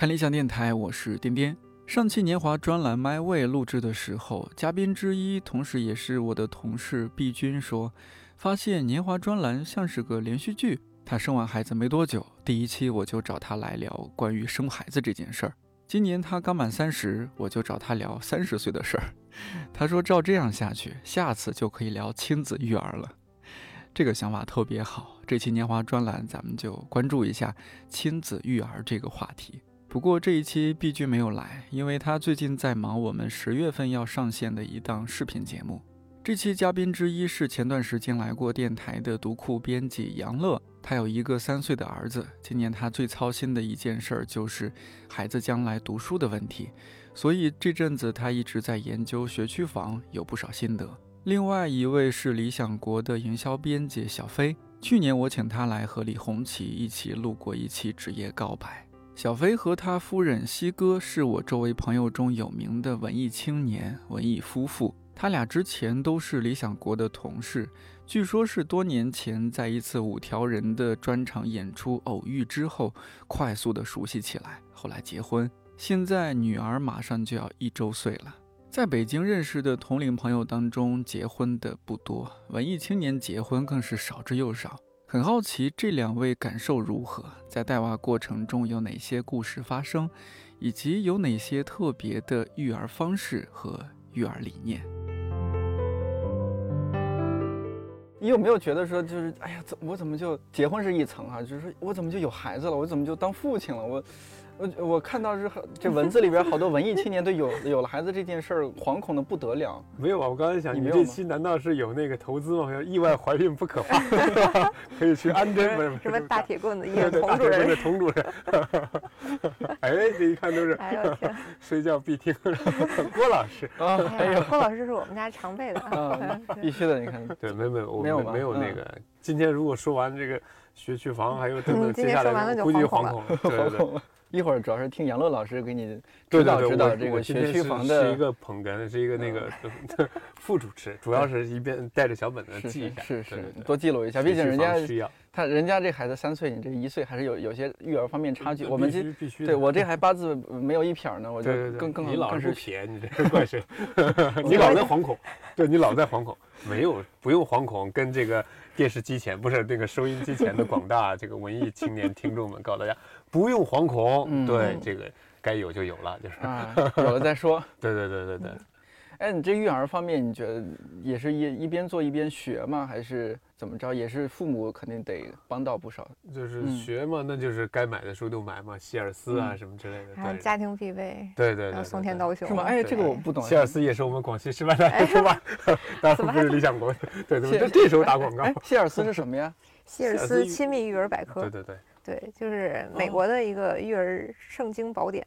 看理想电台，我是颠颠。上期年华专栏《My Way》录制的时候，嘉宾之一，同时也是我的同事毕君说，发现年华专栏像是个连续剧。他生完孩子没多久，第一期我就找他来聊关于生孩子这件事儿。今年他刚满三十，我就找他聊三十岁的事儿。他说照这样下去，下次就可以聊亲子育儿了。这个想法特别好。这期年华专栏，咱们就关注一下亲子育儿这个话题。不过这一期毕君没有来，因为他最近在忙我们十月份要上线的一档视频节目。这期嘉宾之一是前段时间来过电台的读库编辑杨乐，他有一个三岁的儿子，今年他最操心的一件事儿就是孩子将来读书的问题，所以这阵子他一直在研究学区房，有不少心得。另外一位是理想国的营销编辑小飞，去年我请他来和李红旗一起录过一期职业告白。小飞和他夫人西哥是我周围朋友中有名的文艺青年、文艺夫妇。他俩之前都是理想国的同事，据说是多年前在一次五条人的专场演出偶遇之后，快速的熟悉起来。后来结婚，现在女儿马上就要一周岁了。在北京认识的同龄朋友当中，结婚的不多，文艺青年结婚更是少之又少。很好奇这两位感受如何，在带娃过程中有哪些故事发生，以及有哪些特别的育儿方式和育儿理念。你有没有觉得说，就是哎呀，怎我怎么就结婚是一层啊？就是我怎么就有孩子了？我怎么就当父亲了？我。我我看到是这文字里边好多文艺青年都有 有了孩子这件事儿惶恐的不得了。没有啊，我刚才想你这期难道是有那个投资吗？要意外怀孕不可怕，可以去安贞什么什么大铁棍子一个佟主任的佟主任。哎，这一看都是睡觉必听郭老师啊，郭老师是我们家常备的，必须的。你看，对，没没我没有没有那个。今天如果说完这个学区房，还有等等接下来估计惶恐了，对对。一会儿主要是听杨乐老师给你指导指导这个学区房的，是一个捧哏，是一个那个 副主持，主要是一边带着小本子记一下，是是多记录一下，毕竟人家他人家这孩子三岁，你这一岁还是有有些育儿方面差距。我们这必须对我这 还八字没有一撇呢，我就更更你老是撇，你这是怪谁？你老在惶恐，对你老在惶恐，没有不用惶恐，跟这个电视机前不是那个收音机前的广大这个文艺青年听众们告诉大家。不用惶恐，对这个该有就有了，就是有了再说。对对对对对。哎，你这育儿方面，你觉得也是一一边做一边学吗？还是怎么着？也是父母肯定得帮到不少。就是学嘛，那就是该买的书都买嘛，希尔斯啊什么之类的。还有家庭必备。对对对。松田刀雄是吗？哎，这个我不懂。希尔斯也是我们广西师范大学是吧？当然不是理想国。对对对，这时候打广告。希尔斯是什么呀？希尔斯亲密育儿百科。对对对。对，就是美国的一个育儿圣经宝典，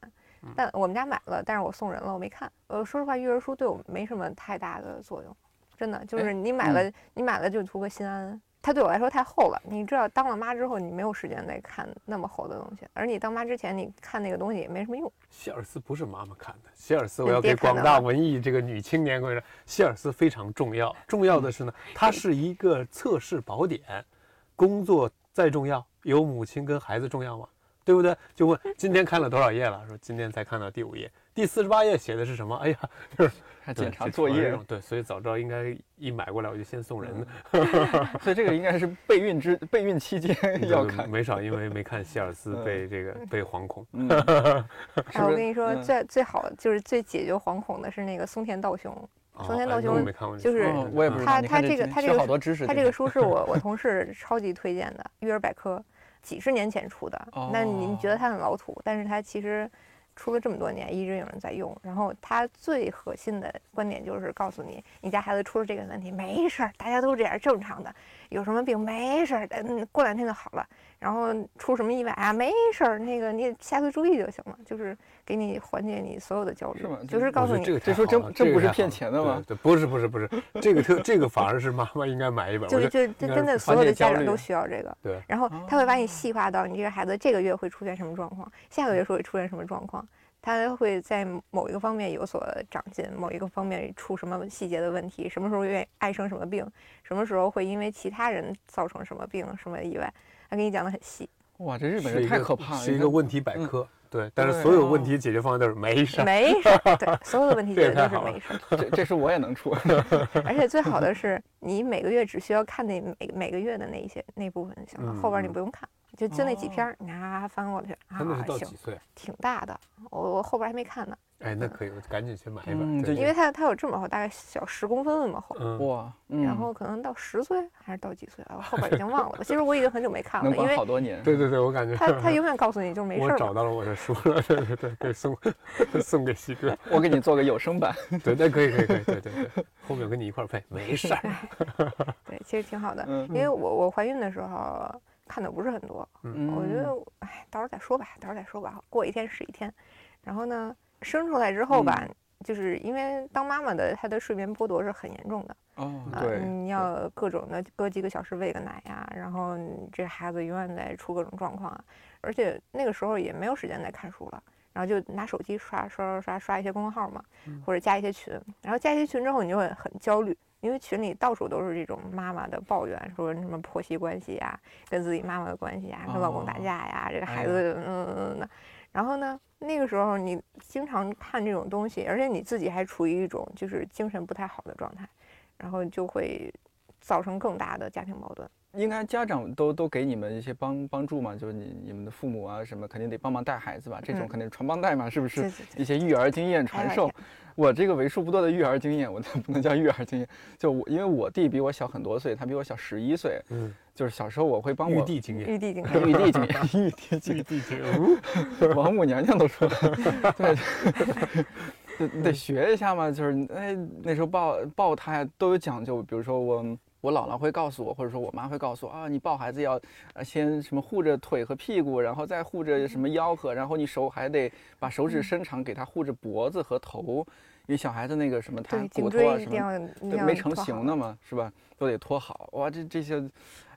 但我们家买了，但是我送人了，我没看。呃，说实话，育儿书对我没什么太大的作用，真的就是你买了，你买了就图个心安。它对我来说太厚了，你知道，当了妈之后，你没有时间再看那么厚的东西，而你当妈之前，你看那个东西也没什么用。希尔斯不是妈妈看的，希尔斯我要给广大文艺这个女青年说，希尔斯非常重要。重要的是呢，它是一个测试宝典，工作再重要。有母亲跟孩子重要吗？对不对？就问 今天看了多少页了？说今天才看到第五页，第四十八页写的是什么？哎呀，就是还检查作业。对，所以早知道应该一买过来我就先送人的。所以这个应该是备孕之备孕期间要看。没少因为没看希尔斯被这个被惶恐。哎，我跟你说，最最好就是最解决惶恐的是那个松田道雄。松田道雄就是他他这个他这个他这个书是我我同事超级推荐的育儿百科。几十年前出的，那你觉得它很老土，但是它其实出了这么多年，一直有人在用。然后它最核心的观点就是告诉你，你家孩子出了这个问题没事儿，大家都这样正常的，有什么病没事儿，嗯，过两天就好了。然后出什么意外啊，没事儿，那个你下次注意就行了，就是。给你缓解你所有的焦虑，是吗？就是告诉你，这个这说真这不是骗钱的吗？对，不是不是不是，这个特这个反而是妈妈应该买一本。就就就真的所有的家长都需要这个。对。然后他会把你细化到你这个孩子这个月会出现什么状况，下个月会出现什么状况，他会在某一个方面有所长进，某一个方面出什么细节的问题，什么时候愿意爱生什么病，什么时候会因为其他人造成什么病什么意外，他给你讲的很细。哇，这日本人太可怕了，是一个问题百科。对，但是所有问题解决方案都是没事，没事，对，所有的问题解决都是没事。这这是我也能出，而且最好的是你每个月只需要看那每每个月的那一些那部分就行了，后边你不用看。就就那几篇，你啊翻过去啊，行，挺大的，我我后边还没看呢。哎，那可以，我赶紧去买一本。因为它它有这么厚，大概小十公分那么厚。哇，然后可能到十岁还是到几岁啊？我后边已经忘了。其实我已经很久没看了，因为好多年。对对对，我感觉他他永远告诉你就没事。我找到了我的书了，对对对，可以送送给西哥。我给你做个有声版。对，那可以可以可以，对对对，后面我跟你一块配，没事儿。对，其实挺好的，因为我我怀孕的时候。看的不是很多，我觉得，哎，到时候再说吧，到时候再说吧，过一天是一天。然后呢，生出来之后吧，就是因为当妈妈的，她的睡眠剥夺是很严重的。哦，对，你要各种的隔几个小时喂个奶呀，然后这孩子永远在出各种状况啊，而且那个时候也没有时间再看书了，然后就拿手机刷刷刷刷刷一些公众号嘛，或者加一些群，然后加一些群之后，你就会很焦虑。因为群里到处都是这种妈妈的抱怨，说什么婆媳关系呀，跟自己妈妈的关系呀，跟老公打架呀，这个孩子嗯嗯嗯的。然后呢，那个时候你经常看这种东西，而且你自己还处于一种就是精神不太好的状态，然后就会造成更大的家庭矛盾。应该家长都都给你们一些帮帮助嘛，就是你你们的父母啊什么，肯定得帮忙带孩子吧，这种肯定传帮带嘛，是不是？一些育儿经验传授。我这个为数不多的育儿经验，我 不能叫育儿经验，就我因为我弟比我小很多岁，他比我小十一岁，嗯，就是小时候我会帮我玉帝经验，玉帝经验，玉帝经验，玉帝经验，王母娘娘都说，对，得得学一下嘛，就是哎那时候抱抱胎都有讲究，比如说我。我姥姥会告诉我，或者说我妈会告诉我啊，你抱孩子要，呃，先什么护着腿和屁股，然后再护着什么腰和，然后你手还得把手指伸长，给他护着脖子和头，因为小孩子那个什么他骨头啊什么没成型的嘛，是吧？都得托好。哇，这这些，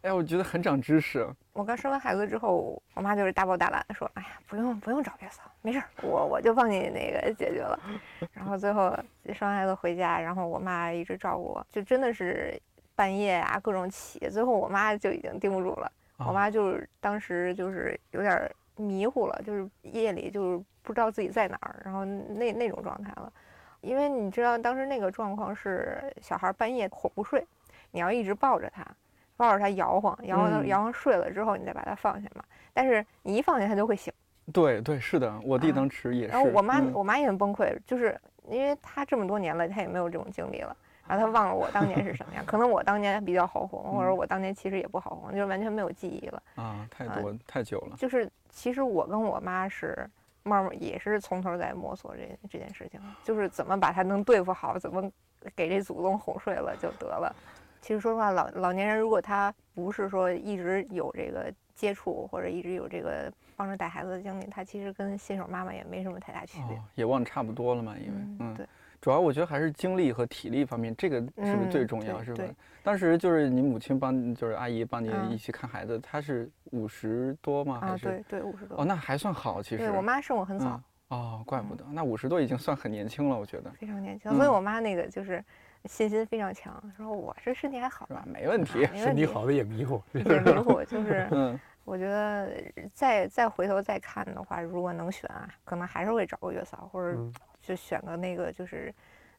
哎呀，我觉得很长知识。我刚生完孩子之后，我妈就是大包大揽的说，哎呀，不用不用找月嫂，没事儿，我我就帮你那个解决了。然后最后生完孩子回家，然后我妈一直照顾我，就真的是。半夜啊，各种起，最后我妈就已经盯不住了。我妈就是当时就是有点迷糊了，就是夜里就是不知道自己在哪儿，然后那那种状态了。因为你知道当时那个状况是小孩半夜哄不睡，你要一直抱着他，抱着他摇晃，摇晃摇晃睡了之后，你再把他放下嘛。但是你一放下他就会醒。对对，是的，我弟当时也是。然后我妈我妈也很崩溃，就是因为她这么多年了，她也没有这种经历了。然后他忘了我当年是什么样，可能我当年比较好哄，或者我当年其实也不好哄，就是完全没有记忆了啊，太多太久了。就是其实我跟我妈是慢慢也是从头在摸索这这件事情，就是怎么把他能对付好，怎么给这祖宗哄睡了就得了。其实说实话，老老年人如果他不是说一直有这个接触，或者一直有这个帮着带孩子的经历，他其实跟新手妈妈也没什么太大区别，也忘差不多了嘛，因为嗯对。主要我觉得还是精力和体力方面，这个是不是最重要？是吧？当时就是你母亲帮，就是阿姨帮你一起看孩子，她是五十多吗？啊，对对，五十多。哦，那还算好，其实。对我妈生我很早。哦，怪不得，那五十多已经算很年轻了，我觉得。非常年轻，所以我妈那个就是信心非常强，说我这身体还好，是吧？没问题，身体好的也迷糊，也迷糊，就是，嗯，我觉得再再回头再看的话，如果能选啊，可能还是会找个月嫂或者。就选个那个，就是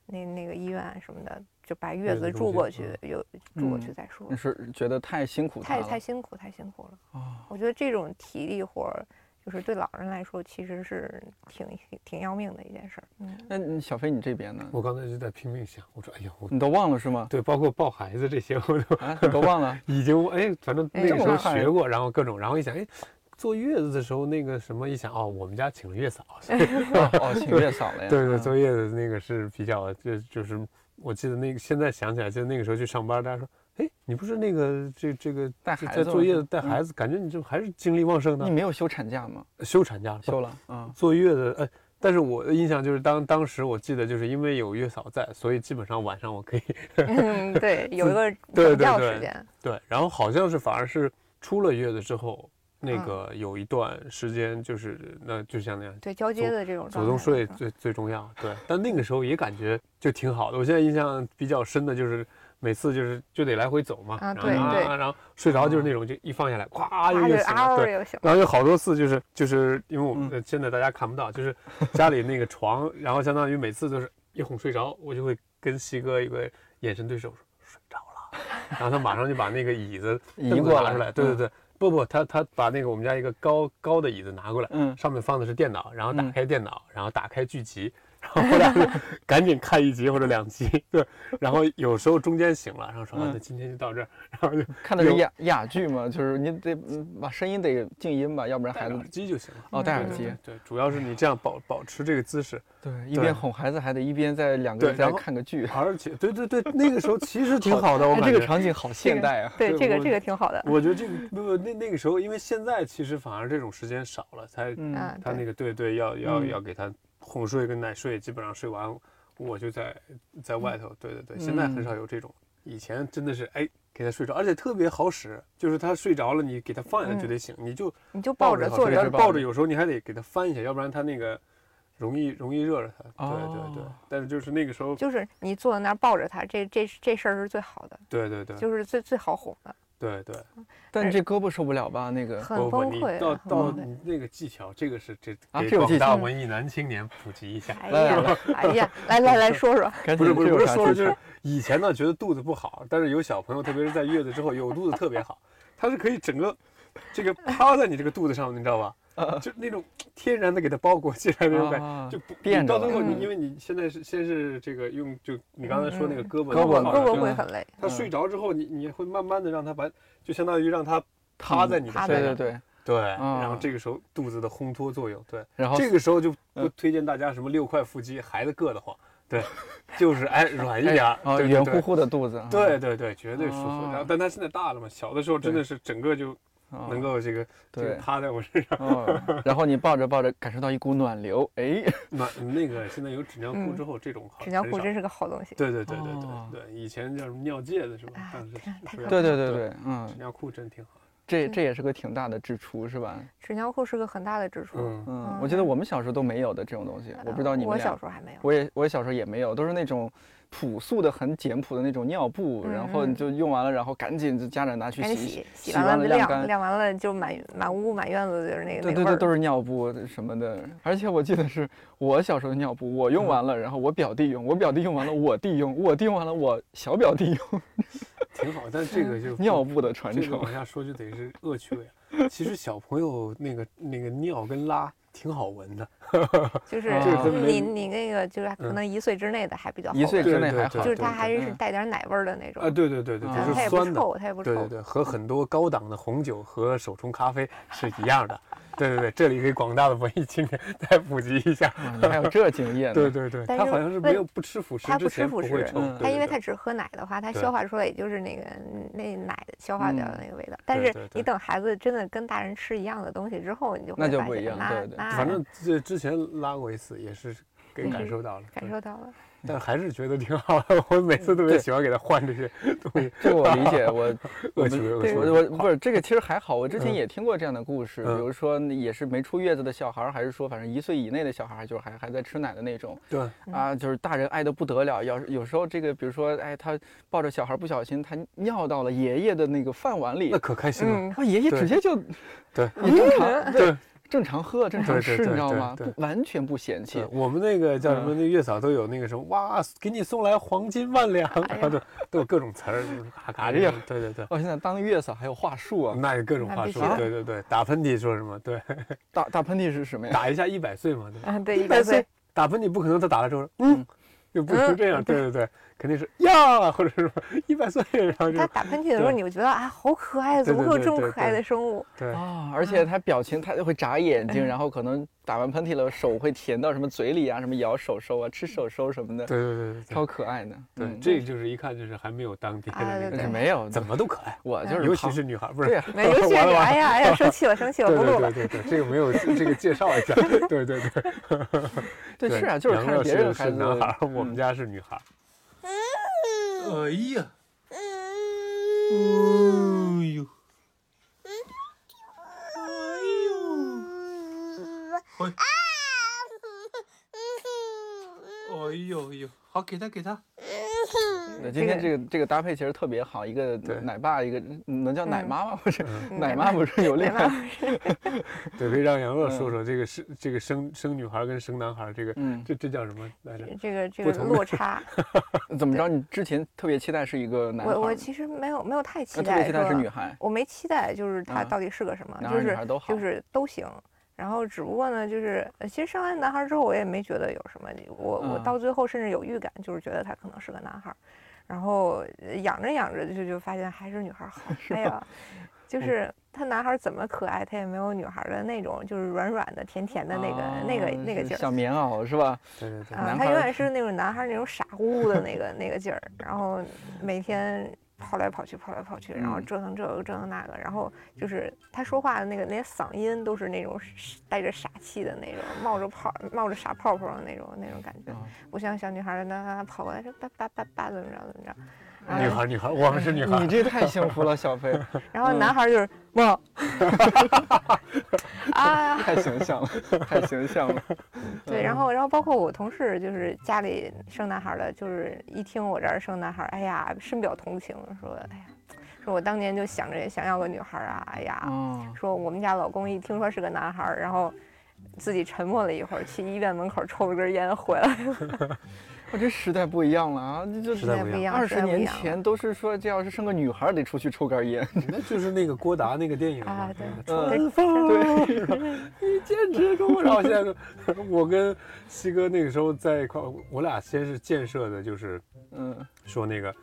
那那个医院什么的，就把月子住过去，又住过去再说。你是觉得太辛苦太太辛苦，太辛苦了。哦，我觉得这种体力活儿，就是对老人来说，其实是挺挺要命的一件事儿。嗯，那小飞你这边呢？我刚才就在拼命想，我说，哎呀，你都忘了是吗？对，包括抱孩子这些，我都都忘了。已经哎，反正那个时候学过，然后各种，然后一想，哎。坐月子的时候，那个什么一想哦，我们家请了月嫂，哦，请月嫂了呀。对对，坐月子那个是比较，就就是我记得那个，现在想起来，就那个时候去上班，大家说，哎，你不是那个这这个带孩子在坐月子带孩子，感觉你就还是精力旺盛的。你没有休产假吗？休产假了休了，嗯，坐月子，哎，但是我的印象就是当当时我记得就是因为有月嫂在，所以基本上晚上我可以，嗯，对，有一个睡觉时间，对，然后好像是反而是出了月子之后。那个有一段时间就是那就像那样对交接的这种主动睡最最重要对，但那个时候也感觉就挺好的。我现在印象比较深的就是每次就是就得来回走嘛，然后然后睡着就是那种就一放下来，咵就就醒了，对，然后有好多次就是就是因为我们现在大家看不到，就是家里那个床，然后相当于每次都是一哄睡着，我就会跟西哥一个眼神对手说睡着了，然后他马上就把那个椅子移过来，对对对，不不，他他把那个我们家一个高高的椅子拿过来，嗯，上面放的是电脑，然后打开电脑，然后打开剧集。然后俩赶紧看一集或者两集，对。然后有时候中间醒了，然后说那今天就到这儿，然后就看的是哑哑剧嘛，就是你得把声音得静音吧，要不然孩子耳机就行了。哦，戴耳机。对，主要是你这样保保持这个姿势。对，一边哄孩子还得一边在两个人在看个剧。而且，对对对，那个时候其实挺好的，我这个场景好现代啊。对，这个这个挺好的。我觉得这个不不那那个时候，因为现在其实反而这种时间少了，才他那个对对要要要给他。哄睡跟奶睡基本上睡完，我就在在外头。对对对，现在很少有这种。以前真的是哎，给他睡着，而且特别好使，就是他睡着了，你给他放下来就得醒，你就你就抱着坐着抱着，有时候你还得给他翻一下，要不然他那个容易容易热着他。对对对，但是就是那个时候，就是你坐在那儿抱着他，这这这事儿是最好的。对对对，就是最最好哄的。对对，但这胳膊受不了吧？那个很崩溃。到到那个技巧，这个是这给广大文艺男青年普及一下。哎呀，哎呀，来来来说说。不是不是不是说，就是以前呢觉得肚子不好，但是有小朋友，特别是在月子之后有肚子特别好，他是可以整个这个趴在你这个肚子上，你知道吧？就那种天然的给它包裹起来那种感觉，就不变。到最后你因为你现在是先是这个用就你刚才说那个胳膊胳膊胳膊会很累。他睡着之后，你你会慢慢的让他把，就相当于让他趴在你的身上。对对对对。然后这个时候肚子的烘托作用，对。然后这个时候就不推荐大家什么六块腹肌，孩子硌得慌。对，就是哎软一点，圆乎乎的肚子。对对对，绝对舒服。然后但他现在大了嘛，小的时候真的是整个就。能够这个对趴在我身上，然后你抱着抱着，感受到一股暖流，哎，暖那个现在有纸尿裤之后，这种纸尿裤真是个好东西。对对对对对对，以前叫什么尿戒的是吧？对对对对，嗯，纸尿裤真挺好。这这也是个挺大的支出是吧？纸尿裤是个很大的支出。嗯，我记得我们小时候都没有的这种东西，我不知道你们。我小时候还没有。我也我小时候也没有，都是那种。朴素的、很简朴的那种尿布，然后你就用完了，然后赶紧就家长拿去洗，洗完了晾干，晾完了就满满屋满院子就是那个。对对对，都是尿布什么的。而且我记得是我小时候的尿布，我用完了，然后我表弟用，我表弟用完了，我弟用，我弟用完了，我小表弟用，挺好。但这个就 尿布的传承，往下说就得是恶趣味。其实小朋友那个那个尿跟拉。挺好闻的，就是你你那个就是可能一岁之内的还比较好一岁之内还好，就是它还是带点奶味儿的那种啊，对对对对，就是酸的，它也不臭，对对对，和很多高档的红酒和手冲咖啡是一样的。对对对，这里给广大的文艺青年 再普及一下，还有这经验。对对对，他好像是没有不吃辅食，他不吃辅食，他因为他只喝奶的话，他消化出来也就是那个那奶消化掉的那个味道。但是你等孩子真的跟大人吃一样的东西之后，你就那就不一样。对对，反正这之前拉过一次，也是给感受到了，感受到了。但还是觉得挺好的，我每次特别喜欢给他换这些东西。这我理解，我 恶趣味，恶趣味。我不是这个，其实还好。我之前也听过这样的故事，比如说也是没出月子的小孩，还是说反正一岁以内的小孩，就是还还在吃奶的那种。对啊，就是大人爱的不得了。要是有时候这个，比如说哎，他抱着小孩不小心他尿到了爷爷的那个饭碗里，那可开心了。他爷爷直接就对，你正常对。正常喝，正常吃，你知道吗？不完全不嫌弃。我们那个叫什么？那月嫂都有那个什么？哇，给你送来黄金万两，都都有各种词儿，嘎嘎的。对对对。我，现在当月嫂还有话术啊？那有各种话术。对对对，打喷嚏说什么？对，打打喷嚏是什么呀？打一下一百岁嘛？对。对，一百岁。打喷嚏不可能他打了之后，嗯，又不是这样。对对对。肯定是呀，或者是一百岁，然后他打喷嚏的时候，你会觉得啊，好可爱，怎么会有这么可爱的生物？对啊，而且他表情，他就会眨眼睛，然后可能打完喷嚏了，手会填到什么嘴里啊，什么咬手手啊，吃手手什么的。对对对，超可爱的。对，这就是一看就是还没有当爹的那个，没有，怎么都可爱。我就是，尤其是女孩，不是？对，尤其是女孩呀，哎呀，生气了，生气了，不录了。对对对，这个没有这个介绍一下。对对对，对 是啊，就是看别人孩子。男孩，我们家是女孩。哎呀！哎呦！哎呦！哎！哎呦呦！好，给他，给他。对，今天这个这个搭配其实特别好，一个奶爸，一个能叫奶妈吗？不是，奶妈不是有另外。对，可以让杨乐说说这个生这个生生女孩跟生男孩这个，这这叫什么来着？这个这个落差。怎么着？你之前特别期待是一个男孩？我我其实没有没有太期待。特别期待是女孩。我没期待，就是他到底是个什么，就是就是都行。然后只不过呢，就是其实生完男孩之后，我也没觉得有什么。我我到最后甚至有预感，就是觉得他可能是个男孩。然后养着养着就就发现还是女孩好。哎呀，就是他男孩怎么可爱，他也没有女孩的那种，就是软软的、甜甜的那个那个那个劲儿。小棉袄是吧？对对对。啊，他永远是那种男孩那种傻乎乎的那个那个劲儿。然后每天。跑来跑去，跑来跑去，然后折腾这个，折腾那个，然后就是他说话的那个那些嗓音都是那种带着傻气的那种，冒着泡，冒着傻泡泡的那种那种感觉，不像小女孩那跑过来说叭叭叭叭怎么着怎么着。女孩，女孩，我们是女孩。你这太幸福了，小飞。然后男孩就是哇，啊，太形象了，太形象了。对，然后，然后包括我同事，就是家里生男孩的，就是一听我这儿生男孩，哎呀，深表同情，说，哎呀，说我当年就想着想要个女孩啊，哎呀，说我们家老公一听说是个男孩，然后自己沉默了一会儿，去医院门口抽了根烟回来了。我这时代不一样了啊！这时代不一样，二十年前都是说，这要是生个女孩，得出去抽根烟。那就是那个郭达那个电影啊，对，对，你坚持住。然后现在，我跟西哥那个时候在一块，我俩先是建设的，就是嗯，说那个。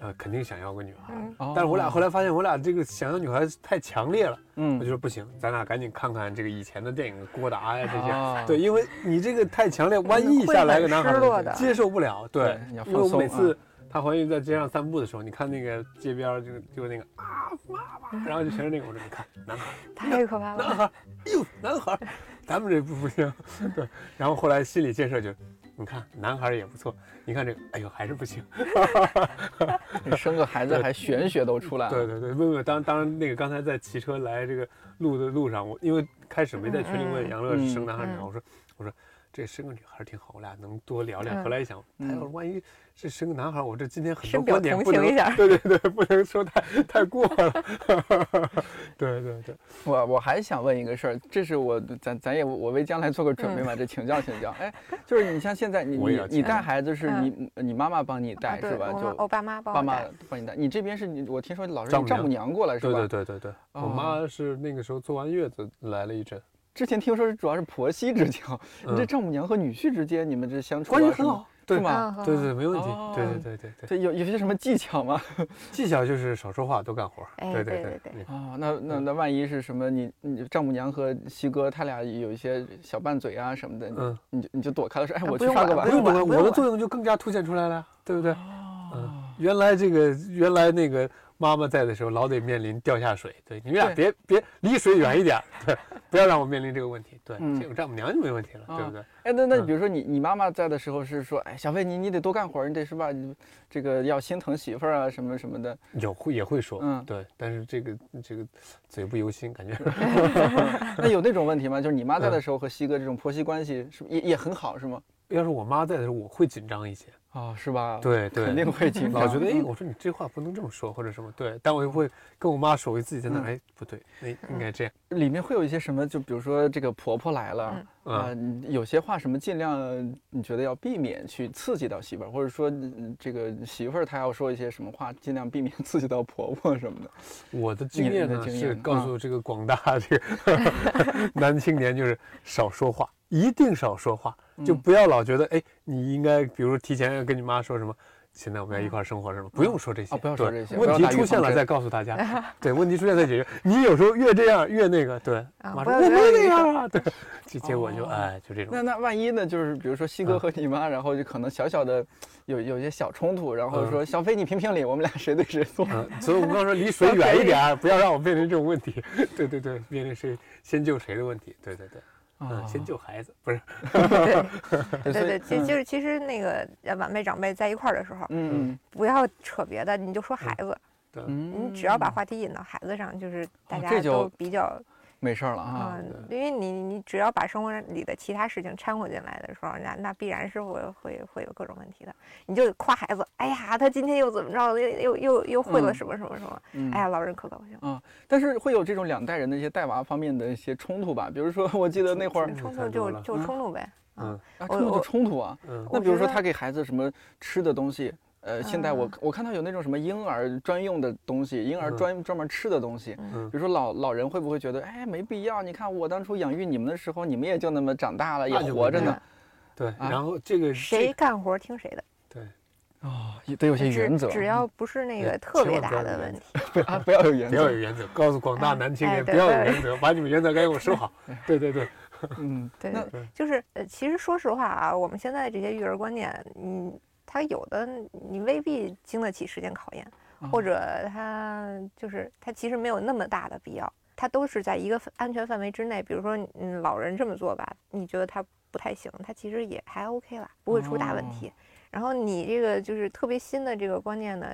呃，肯定想要个女孩，但是我俩后来发现，我俩这个想要女孩太强烈了，嗯，我就说不行，咱俩赶紧看看这个以前的电影，郭达呀这些，对，因为你这个太强烈，万一下来个男孩接受不了，对，因为我每次她怀孕在街上散步的时候，你看那个街边就就那个啊妈妈，然后就全是那个，我说你看男孩，太可怕了，男孩，哎呦男孩，咱们这不不行，对，然后后来心理建设就。你看，男孩也不错。你看这个，哎呦，还是不行。你生个孩子还玄学都出来了。对对对，问问当当然那个刚才在骑车来这个路的路上，我因为开始没在群里问杨乐是生男孩女孩，我说我说。这生个女孩挺好，我俩能多聊聊。后来一想，他要是万一是生个男孩，我这今天很多观点不能，对对对，不能说太太过了。对对对，我我还想问一个事儿，这是我咱咱也我为将来做个准备嘛，这请教请教。哎，就是你像现在你 你你带孩子是你你妈妈帮你带是吧？就我爸妈爸妈帮你带。你这边是你我听说老是丈母娘过来是吧？对对对对对，我妈是那个时候坐完月子来了一阵。之前听说是主要是婆媳之交，你这丈母娘和女婿之间，你们这相处关系很好，对吗？对对，没问题。对对对对对。这有有些什么技巧吗？技巧就是少说话，多干活。对对对对。啊，那那那万一是什么？你你丈母娘和西哥他俩有一些小拌嘴啊什么的，嗯，你就你就躲开了，说哎，我去刷个碗。不用管，我的作用就更加凸显出来了，对不对？嗯，原来这个原来那个。妈妈在的时候，老得面临掉下水。对，你们俩别别离水远一点，对，不要让我面临这个问题。对，有丈母娘就没问题了，对不对？哎，那那比如说你你妈妈在的时候是说，哎，小飞你你得多干活，你得是吧？你这个要心疼媳妇儿啊，什么什么的。有会也会说，嗯，对，但是这个这个嘴不由心，感觉。那有那种问题吗？就是你妈在的时候和西哥这种婆媳关系是也也很好，是吗？要是我妈在的时候，我会紧张一些。啊，是吧？对对，肯定会紧张。老觉得，哎，我说你这话不能这么说，或者什么？对，但我又会跟我妈说，我自己在那，哎，不对，那应该这样。里面会有一些什么？就比如说这个婆婆来了，啊，有些话什么尽量你觉得要避免去刺激到媳妇儿，或者说这个媳妇儿她要说一些什么话，尽量避免刺激到婆婆什么的。我的经验呢是告诉这个广大这个 男青年，就是少说话。一定少说话，就不要老觉得哎，你应该比如提前要跟你妈说什么，现在我们要一块生活什么，不用说这些，不要说这些。问题出现了再告诉大家，对，问题出现再解决。你有时候越这样越那个，对，我没那样啊，对，结结果就哎就这种。那那万一呢？就是比如说西哥和你妈，然后就可能小小的有有些小冲突，然后说小飞你评评理，我们俩谁对谁错。所以我们刚说离水远一点，不要让我面临这种问题。对对对，面临谁先救谁的问题。对对对。嗯，先救孩子不是？对对对，其就是其实那个晚辈长辈在一块儿的时候，嗯，不要扯别的，你就说孩子，对，你只要把话题引到孩子上，就是大家都比较没事了啊。因为你你只要把生活里的其他事情掺和进来的时候，那那必然是会会会有各种问题的。你就夸孩子，哎呀，他今天又怎么着，又又又又会了什么什么什么，哎呀，老人可高兴啊。但是会有这种两代人的一些带娃方面的一些冲突吧？比如说，我记得那会儿冲突就就冲突呗。嗯，冲突就冲突啊。那比如说他给孩子什么吃的东西。呃，现在我我看到有那种什么婴儿专用的东西，婴儿专专门吃的东西，比如说老老人会不会觉得，哎，没必要？你看我当初养育你们的时候，你们也就那么长大了，也活着呢。对，然后这个谁干活听谁的。对，哦，得有些原则，只要不是那个特别大的问题，啊，不要有原则，不要有原则，告诉广大男青年不要有原则，把你们原则该给我收好。对对对，嗯，对，就是呃，其实说实话啊，我们现在这些育儿观念，嗯。他有的你未必经得起时间考验，或者他就是他其实没有那么大的必要，他都是在一个安全范围之内。比如说，嗯，老人这么做吧，你觉得他不太行，他其实也还 OK 了，不会出大问题。然后你这个就是特别新的这个观念呢，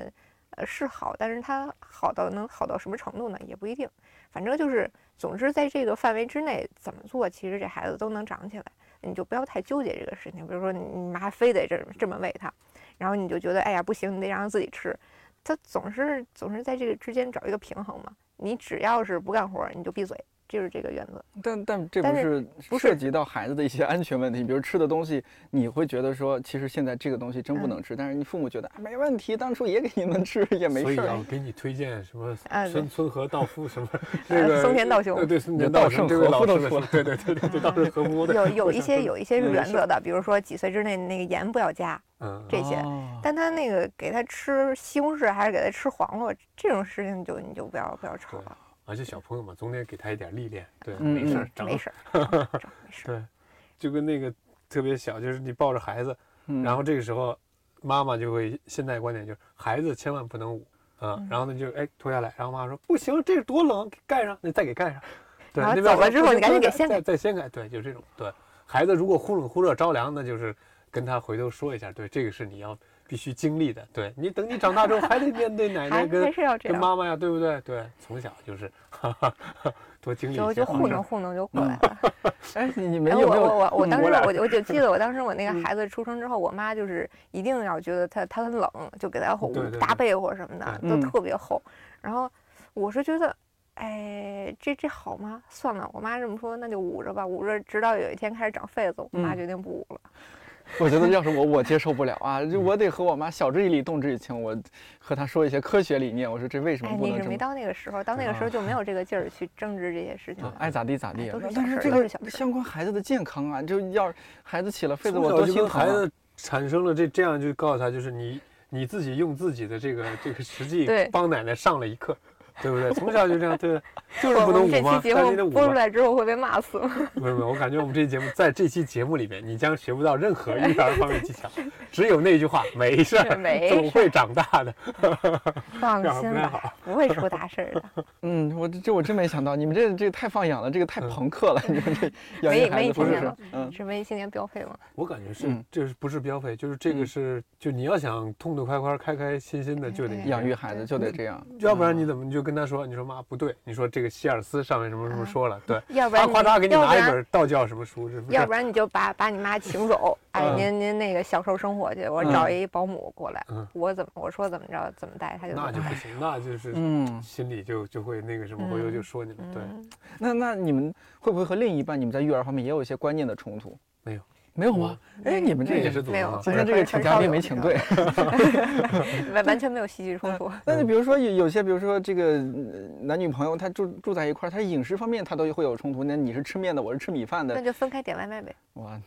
呃，是好，但是它好到能好到什么程度呢？也不一定。反正就是，总之在这个范围之内怎么做，其实这孩子都能长起来。你就不要太纠结这个事情。比如说，你妈非得这这么喂他。然后你就觉得，哎呀，不行，你得让他自己吃。他总是总是在这个之间找一个平衡嘛。你只要是不干活，你就闭嘴。就是这个原则，但但这不是不涉及到孩子的一些安全问题，比如吃的东西，你会觉得说，其实现在这个东西真不能吃，但是你父母觉得没问题，当初也给你们吃也没事。所以要给你推荐什么孙孙和道夫什么 那个松田道雄，对对松田道圣这位老师说，对对对对对，道圣和夫的有有一些有一些 是原则的，比如说几岁之内那个盐不要加，嗯，这些。但他那个给他吃西红柿还是给他吃黄瓜这种事情，就你就不要不要吵了。而且小朋友嘛，总得给他一点历练，对，没事儿，没事儿，没事儿。对，就跟那个特别小，就是你抱着孩子，然后这个时候妈妈就会现在观点就是孩子千万不能捂啊，然后呢就哎脱下来，然后妈妈说不行，这多冷，盖上，那再给盖上。对，走了之后你赶紧给掀开，再掀盖，对，就这种。对孩子如果忽冷忽热着凉，那就是跟他回头说一下，对，这个是你要。必须经历的，对你等你长大之后还得面对奶奶 跟跟妈妈呀，对不对？对，从小就是 多经历。就就糊弄 糊弄就过来了。哎，你们有没有？我我我当时我我就记得我当时我那个孩子出生之后，我妈就是一定要觉得他他很冷，就给他大被窝什么的都特别厚。然后我是觉得，哎，这这好吗？算了，我妈这么说，那就捂着吧，捂着直到有一天开始长痱子，我妈决定不捂了。我觉得要是我，我接受不了啊！就我得和我妈晓之以理，动之以情，我和她说一些科学理念。我说这为什么不能？你是没到那个时候，到那个时候就没有这个劲儿去争执这些事情了。爱咋地咋地。但是这个相关孩子的健康啊，就要孩子起了痱子，我多心疼。孩子产生了这这样，就告诉他，就是你你自己用自己的这个这个实际帮奶奶上了一课。对不对？从小就这样，对，就是不能舞吗？这期节目播出来之后会被骂死。没有没有，我感觉我们这期节目在这期节目里面，你将学不到任何育儿方面技巧，只有那句话：没事儿，总会长大的。放心吧，不会出大事的。嗯，我这我真没想到，你们这这太放养了，这个太朋克了。你们这没没青年吗？嗯，是没青年标配吗？我感觉是，这是不是标配？就是这个是，就你要想痛痛快快、开开心心的，就得养育孩子，就得这样，要不然你怎么就跟他说？你说妈不对，你说这个希尔斯上面什么什么说了，对，要不然夸嚓给你拿一本道教什么书，是不是？要不然你就把把你妈请走，哎，您您那个享受生活去，我找一保姆过来，我怎么我说怎么着怎么带他就那就不行，那就是嗯，心里就就会那个什么，回头就说你了，对。那那你们会不会和另一半，你们在育儿方面也有一些观念的冲突？没有。没有吗？哎，你们这也是没有。今天这个请嘉宾没请对，完完全没有戏剧冲突。那你比如说有有些，比如说这个男女朋友，他住住在一块儿，他饮食方面他都会有冲突。那你是吃面的，我是吃米饭的，那就分开点外卖呗。哇，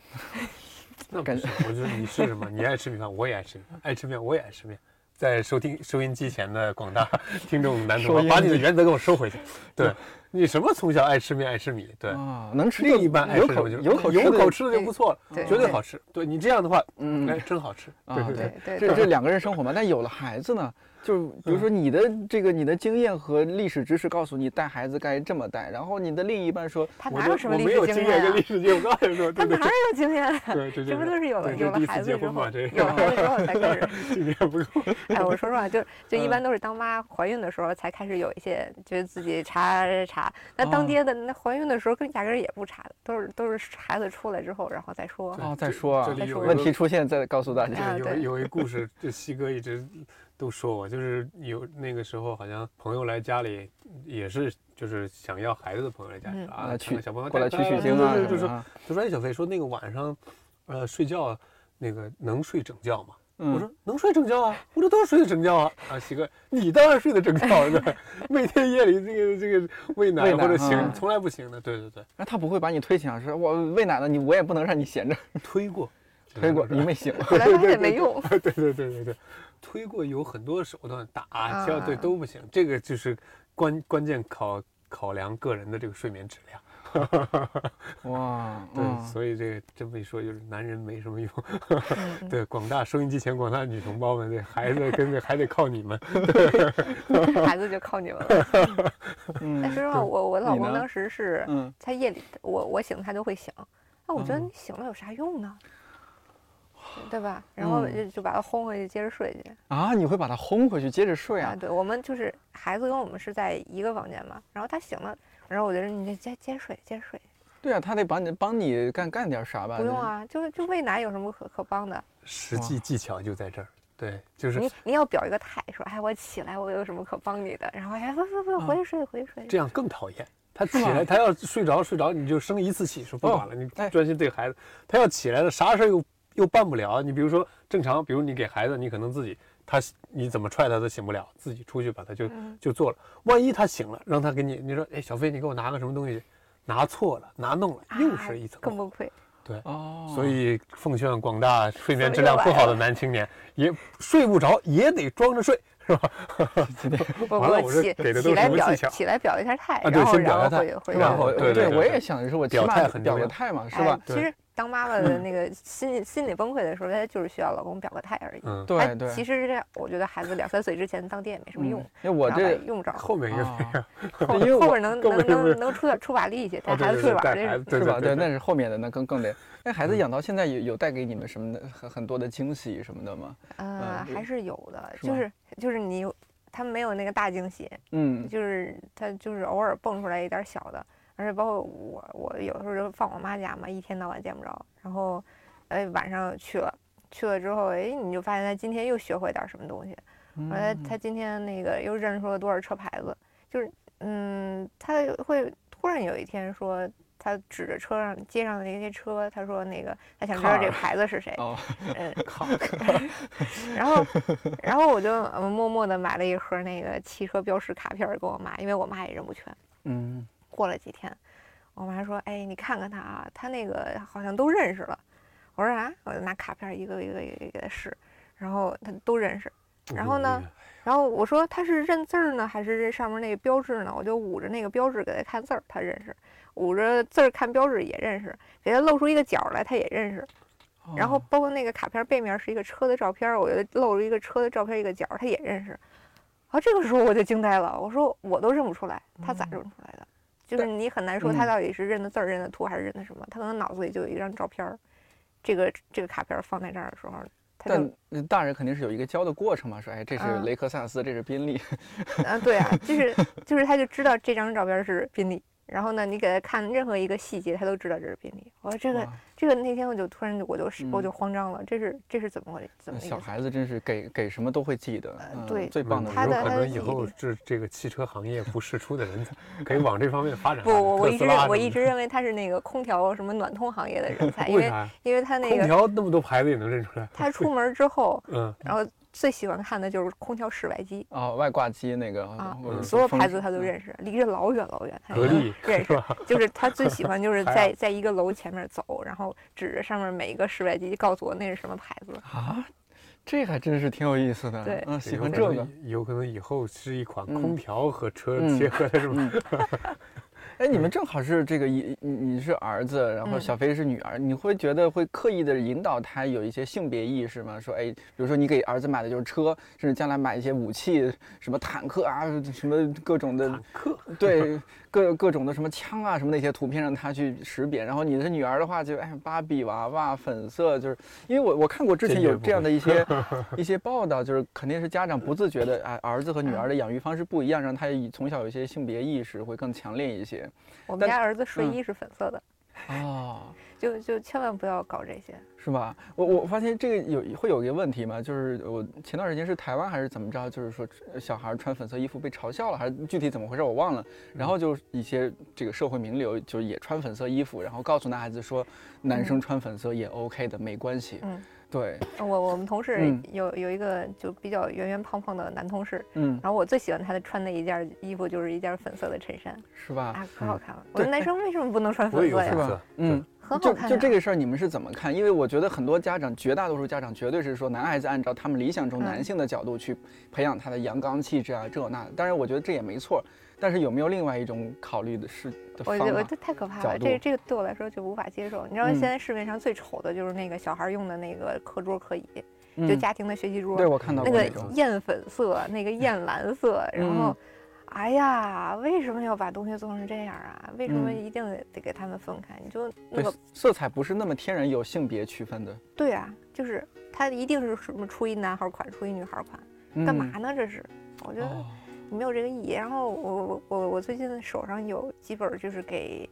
那感觉我觉得你是什么？你爱吃米饭，我也爱吃米饭；爱吃面，我也爱吃面。在收听收音机前的广大听众男同胞，把你的原则给我收回去。对。你什么从小爱吃面爱吃米？对啊，能吃另一半爱吃什么就有口有口吃的就不错了，绝对好吃。对你这样的话，嗯，哎，真好吃。对对对，这这两个人生活嘛，但有了孩子呢？就比如说你的这个你的经验和历史知识告诉你带孩子该这么带，然后你的另一半说他哪有什么历史经验跟历史经验？他哪有经验？对对对，这不都是有了有了孩子之后，有了孩子之后才开始 经验不够。哎，我说实话，就就一般都是当妈怀孕的时候才开始有一些，觉得自己查查差。那当爹的那怀孕的时候跟压根儿也不差的，都是都是孩子出来之后然后再说。哦，再说啊。问题出现再告诉大家。有有 一故事，这西哥一直都说我，就是有那个时候好像朋友来家里，也是就是想要孩子的朋友来家里啊，去小朋友过来取取经啊，就是就说哎，小飞说那个晚上，呃，睡觉那个能睡整觉吗？我说能睡整觉啊，我这都睡得整觉啊。啊，喜哥，你当然睡得整觉 了，每天夜里这个这个喂奶或者醒，从来不醒的。对对对，那他不会把你推醒，说我喂奶了，你我也不能让你闲着。推过，推过，你没醒，后来发现没用。对对对对对，推过有很多手段，打、敲对都不行。这个就是关关键考考量个人的这个睡眠质量。哇，对，所以这个这么一说，就是男人没什么用。对，广大收音机前广大女同胞们，这孩子跟这还得靠你们，孩子就靠你们了。但说实话，我我老公当时是，他夜里我我醒他就会醒，那我觉得你醒了有啥用呢？对吧？然后就就把他轰回去接着睡去。啊，你会把他轰回去接着睡啊？对，我们就是孩子跟我们是在一个房间嘛，然后他醒了。然后我就说你接接水，接水。对啊，他得帮你帮你干干点啥吧？不用啊，就就喂奶有什么可可帮的？实际技巧就在这儿。对，就是你你要表一个态，说哎我起来，我有什么可帮你的？然后哎不不不，回去睡回去睡。这样更讨厌。他 起来，他要睡着睡着，你就生一次气，说不管了，你专心对孩子。他要起来了，啥事又又办不了。你比如说正常，比如你给孩子，你可能自己。他你怎么踹他都醒不了，自己出去把他就就做了。万一他醒了，让他给你，你说，哎，小飞，你给我拿个什么东西，拿错了，拿弄了，又是一层更崩溃。对，哦，所以奉劝广大睡眠质量不好的男青年，也睡不着也得装着睡，是吧？完了，我这给的都是什么技巧？起来表一下态，然后然后然后对对，我也想的是我表态很表个态嘛，是吧？其实。当妈妈的那个心心理崩溃的时候，她就是需要老公表个态而已。嗯，对对。其实是这样，我觉得孩子两三岁之前当爹也没什么用。因为我这用不着。后面有后后边能能能能出点出把力气，带孩子出去玩这是吧？对，那是后面的，那更更得。那孩子养到现在有有带给你们什么的很很多的惊喜什么的吗？呃，还是有的，就是就是你他没有那个大惊喜，嗯，就是他就是偶尔蹦出来一点小的。而且包括我，我有时候就放我妈家嘛，一天到晚见不着。然后，哎，晚上去了，去了之后，哎，你就发现他今天又学会点什么东西。后来他今天那个又认出了多少车牌子，就是，嗯，他会突然有一天说，他指着车上街上的那些车，他说那个他想知道这牌子是谁。嗯，然后，然后我就默默的买了一盒那个汽车标识卡片给我妈，因为我妈也认不全。嗯。过了几天，我妈说：“哎，你看看他啊，他那个好像都认识了。”我说：“啊？”我就拿卡片一个一个一个给他试，然后他都认识。然后呢，然后我说他是认字儿呢，还是这上面那个标志呢？我就捂着那个标志给他看字儿，他认识；捂着字儿看标志也认识。给他露出一个角来，他也认识。然后包括那个卡片背面是一个车的照片，我就露了一个车的照片一个角，他也认识。然后，这个时候我就惊呆了，我说我都认不出来，他咋认出来的？就是你很难说他到底是认的字儿、认的图还是认的什么，他可能脑子里就有一张照片儿，这个这个卡片放在这儿的时候，但大人肯定是有一个教的过程嘛，说哎这是雷克萨斯，这是宾利，啊对啊，就是就是他就知道这张照片是宾利。然后呢，你给他看任何一个细节，他都知道这是宾利。我说这个，这个那天我就突然我就我就慌张了，这是这是怎么回事怎么？小孩子真是给给什么都会记得，对，最棒的。有可能以后这这个汽车行业不世出的人才，可以往这方面发展。不，我我一直我一直认为他是那个空调什么暖通行业的人才，因为因为他那个空调那么多牌子也能认出来。他出门之后，嗯，然后。最喜欢看的就是空调室外机哦，外挂机那个啊，所有牌子他都认识，离着老远老远，格力认识。就是他最喜欢就是 在在一个楼前面走，然后指着上面每一个室外机，告诉我那是什么牌子啊。这还真是挺有意思的，对，嗯，喜欢这个，有可能以后是一款空调和车结合的是吗？哎，你们正好是这个一你你是儿子，然后小飞是女儿，你会觉得会刻意的引导他有一些性别意识吗？说哎，比如说你给儿子买的就是车，甚至将来买一些武器，什么坦克啊，什么各种的坦克，对，各各种的什么枪啊什么那些图片让他去识别，然后你的女儿的话就哎芭比娃娃粉色，就是因为我我看过之前有这样的一些 一些报道，就是肯定是家长不自觉的哎儿子和女儿的养育方式不一样，让他从小有一些性别意识会更强烈一些。我们家儿子睡衣是粉色的。哦。就就千万不要搞这些，是吧？我我发现这个有会有一个问题嘛，就是我前段时间是台湾还是怎么着，就是说小孩穿粉色衣服被嘲笑了，还是具体怎么回事我忘了。然后就一些这个社会名流就是也穿粉色衣服，然后告诉男孩子说，男生穿粉色也 OK 的，没关系。嗯。对我，我们同事有有一个就比较圆圆胖胖的男同事，嗯，然后我最喜欢他的穿的一件衣服就是一件粉色的衬衫，是吧？啊，可好看了。我说男生为什么不能穿粉色呀？是吧？嗯，很好看。就这个事儿，你们是怎么看？因为我觉得很多家长，绝大多数家长绝对是说，男孩子按照他们理想中男性的角度去培养他的阳刚气质啊，这那。当然，我觉得这也没错。但是有没有另外一种考虑的是？我觉得这太可怕了，这这个对我来说就无法接受。你知道现在市面上最丑的就是那个小孩用的那个课桌课椅，就家庭的学习桌。对我看到那个艳粉色，那个艳蓝色，然后，哎呀，为什么要把东西做成这样啊？为什么一定得给他们分开？你就那个色彩不是那么天然有性别区分的。对啊，就是它一定是什么出一男孩款，出一女孩款，干嘛呢？这是，我觉得。没有这个意义。然后我我我我最近手上有几本就是给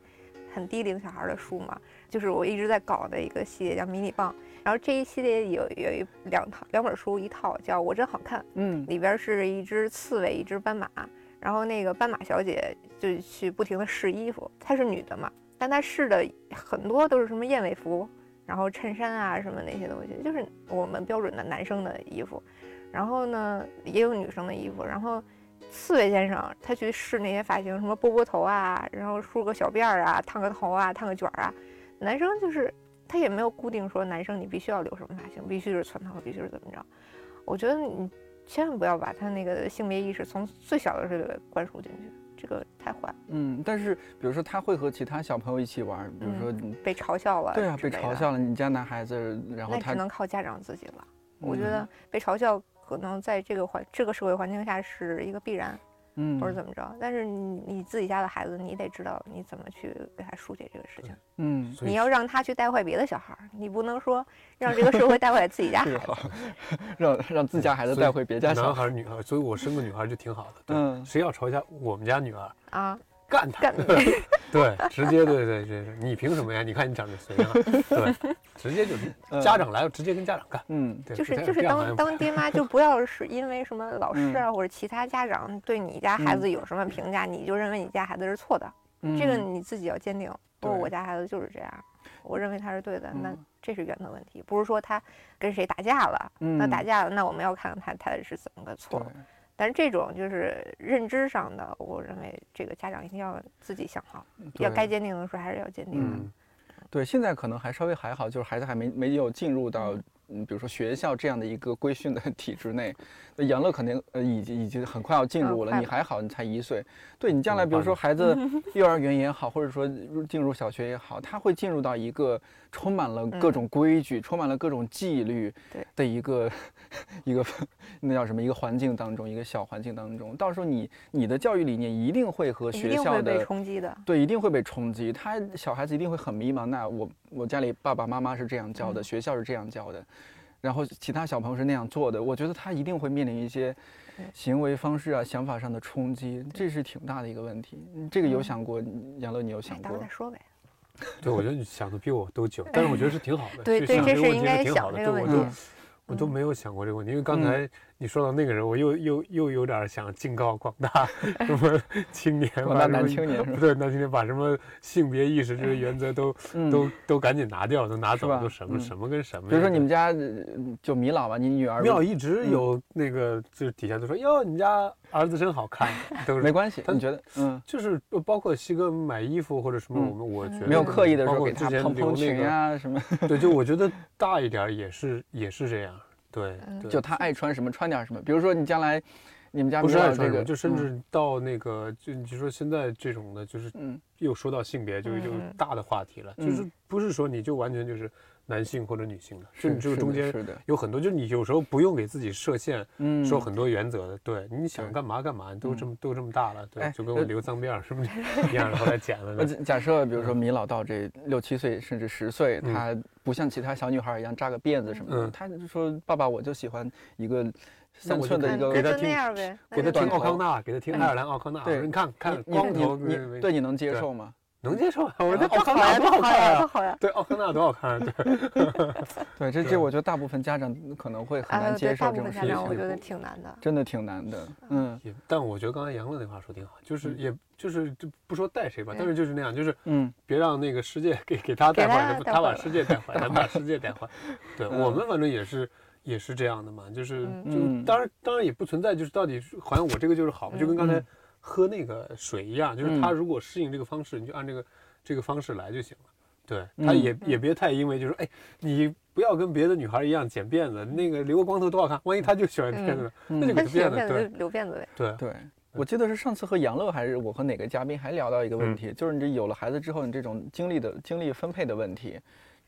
很低龄小孩的书嘛，就是我一直在搞的一个系列叫迷你棒。然后这一系列有有一两套两本书，一套叫我真好看，嗯，里边是一只刺猬，一只斑马。然后那个斑马小姐就去不停的试衣服，她是女的嘛，但她试的很多都是什么燕尾服，然后衬衫啊什么那些东西，就是我们标准的男生的衣服。然后呢，也有女生的衣服，然后。刺猬先生，他去试那些发型，什么波波头啊，然后梳个小辫儿啊，烫个头啊，烫个卷儿啊。男生就是他也没有固定说男生你必须要留什么发型，必须是寸头，必须是怎么着。我觉得你千万不要把他那个性别意识从最小的时候灌输进去，这个太坏。嗯，但是比如说他会和其他小朋友一起玩，比如说被嘲笑了，对啊，被嘲笑了，你家男孩子，然后他只能靠家长自己了。我觉得被嘲笑。可能在这个环这个社会环境下是一个必然，嗯，或者怎么着，但是你你自己家的孩子，你得知道你怎么去给他疏解这个事情，嗯，你要让他去带坏别的小孩，你不能说让这个社会带坏自己家孩 子，让让自家孩子带回别家男孩女孩，所以我生个女孩就挺好的，嗯，谁要嘲笑我们家女儿啊？干他！对，直接对对对，你凭什么呀？你看你长得谁样？对，直接就是家长来了，直接跟家长干。嗯，对就是就是当当爹妈就不要是因为什么老师啊或者其他家长对你家孩子有什么评价，你就认为你家孩子是错的。这个你自己要坚定。不，我家孩子就是这样，我认为他是对的。那这是原则问题，不是说他跟谁打架了。那打架了，那我们要看看他他是怎么个错。但是这种就是认知上的，我认为这个家长一定要自己想好，要该坚定的时候还是要坚定的。对，现在可能还稍微还好，就是孩子还没没有进入到。嗯，比如说学校这样的一个规训的 体制内，那杨乐肯定呃已经已经很快要进入了。你还好，你才一岁。对你将来，比如说孩子 幼儿园也好，或者说进入小学也好，他会进入到一个充满了各种规矩、充满了各种纪律的一个 一个那叫什么一个环境当中，一个小环境当中。到时候你你的教育理念一定会和学校的冲击的，对，一定会被冲击。他小孩子一定会很迷茫。那我我家里爸爸妈妈是这样教的，学校是这样教的。然后其他小朋友是那样做的，我觉得他一定会面临一些行为方式啊、想法上的冲击，这是挺大的一个问题。这个有想过，杨乐，你有想过？再说呗。对，我觉得你想的比我都久，但是我觉得是挺好的。对对，这是应该想这个问题。我都没有想过这个问题，因为刚才你说到那个人，我又又又有点想警告广大 什么青年，广大男青年，不对，男青年把什么性别意识这些原则都 都都赶紧拿掉，都拿走，都什么什么跟什么。比如说你们家就米老吧，你女儿米老一直有那个，就是底下都说哟，你们家儿子真好看，都是没关系。你觉得？嗯，就是包括西哥买衣服或者什么，我们我觉得没有刻意的说给他蓬蓬裙啊什么。对，就我觉得大一点也是也是这样。对，就他爱穿什么穿点什么。比如说你将来，你们家不是爱穿这个，就甚至到那个，就你说现在这种的，就是又说到性别，就就大的话题了。就是不是说你就完全就是男性或者女性的，甚至中间有很多，就是你有时候不用给自己设限，嗯，说很多原则的，对，你想干嘛干嘛，都这么都这么大了，对，就跟我留脏辫儿是不是 一样，后来剪了。假设比如说米老道这六七岁甚至十岁，他不像其他小女孩一样扎个辫子什么的，他就说爸爸我就喜欢一个三寸的一个，给他听，给他听奥康纳，给他听爱尔兰奥康纳，对，你看看光头，你对，你能接受吗？能接受，我这奥康纳多好看啊！对，奥康纳多好看，对，对，这这我觉得大部分家长可能会很难接受这种事情，我觉得挺难的，真的挺难的，嗯。但我觉得刚才杨乐那话说挺好，就是也就是就不说带谁吧，但是就是那样，就是嗯，别让那个世界给给他带坏，他把世界带坏，咱把世界带坏。对我们反正也是也是这样的嘛，就是就当然当然也不存在，就是到底好像我这个就是好，就跟刚才。喝那个水一样，就是他如果适应这个方式，你就按这个这个方式来就行了。对，他也也别太因为就是哎，你不要跟别的女孩一样剪辫子，那个留个光头多好看。万一他就喜欢辫子，那就给辫子，对，留辫子呗。对对，我记得是上次和杨乐还是我和哪个嘉宾还聊到一个问题，就是你这有了孩子之后，你这种精力的精力分配的问题，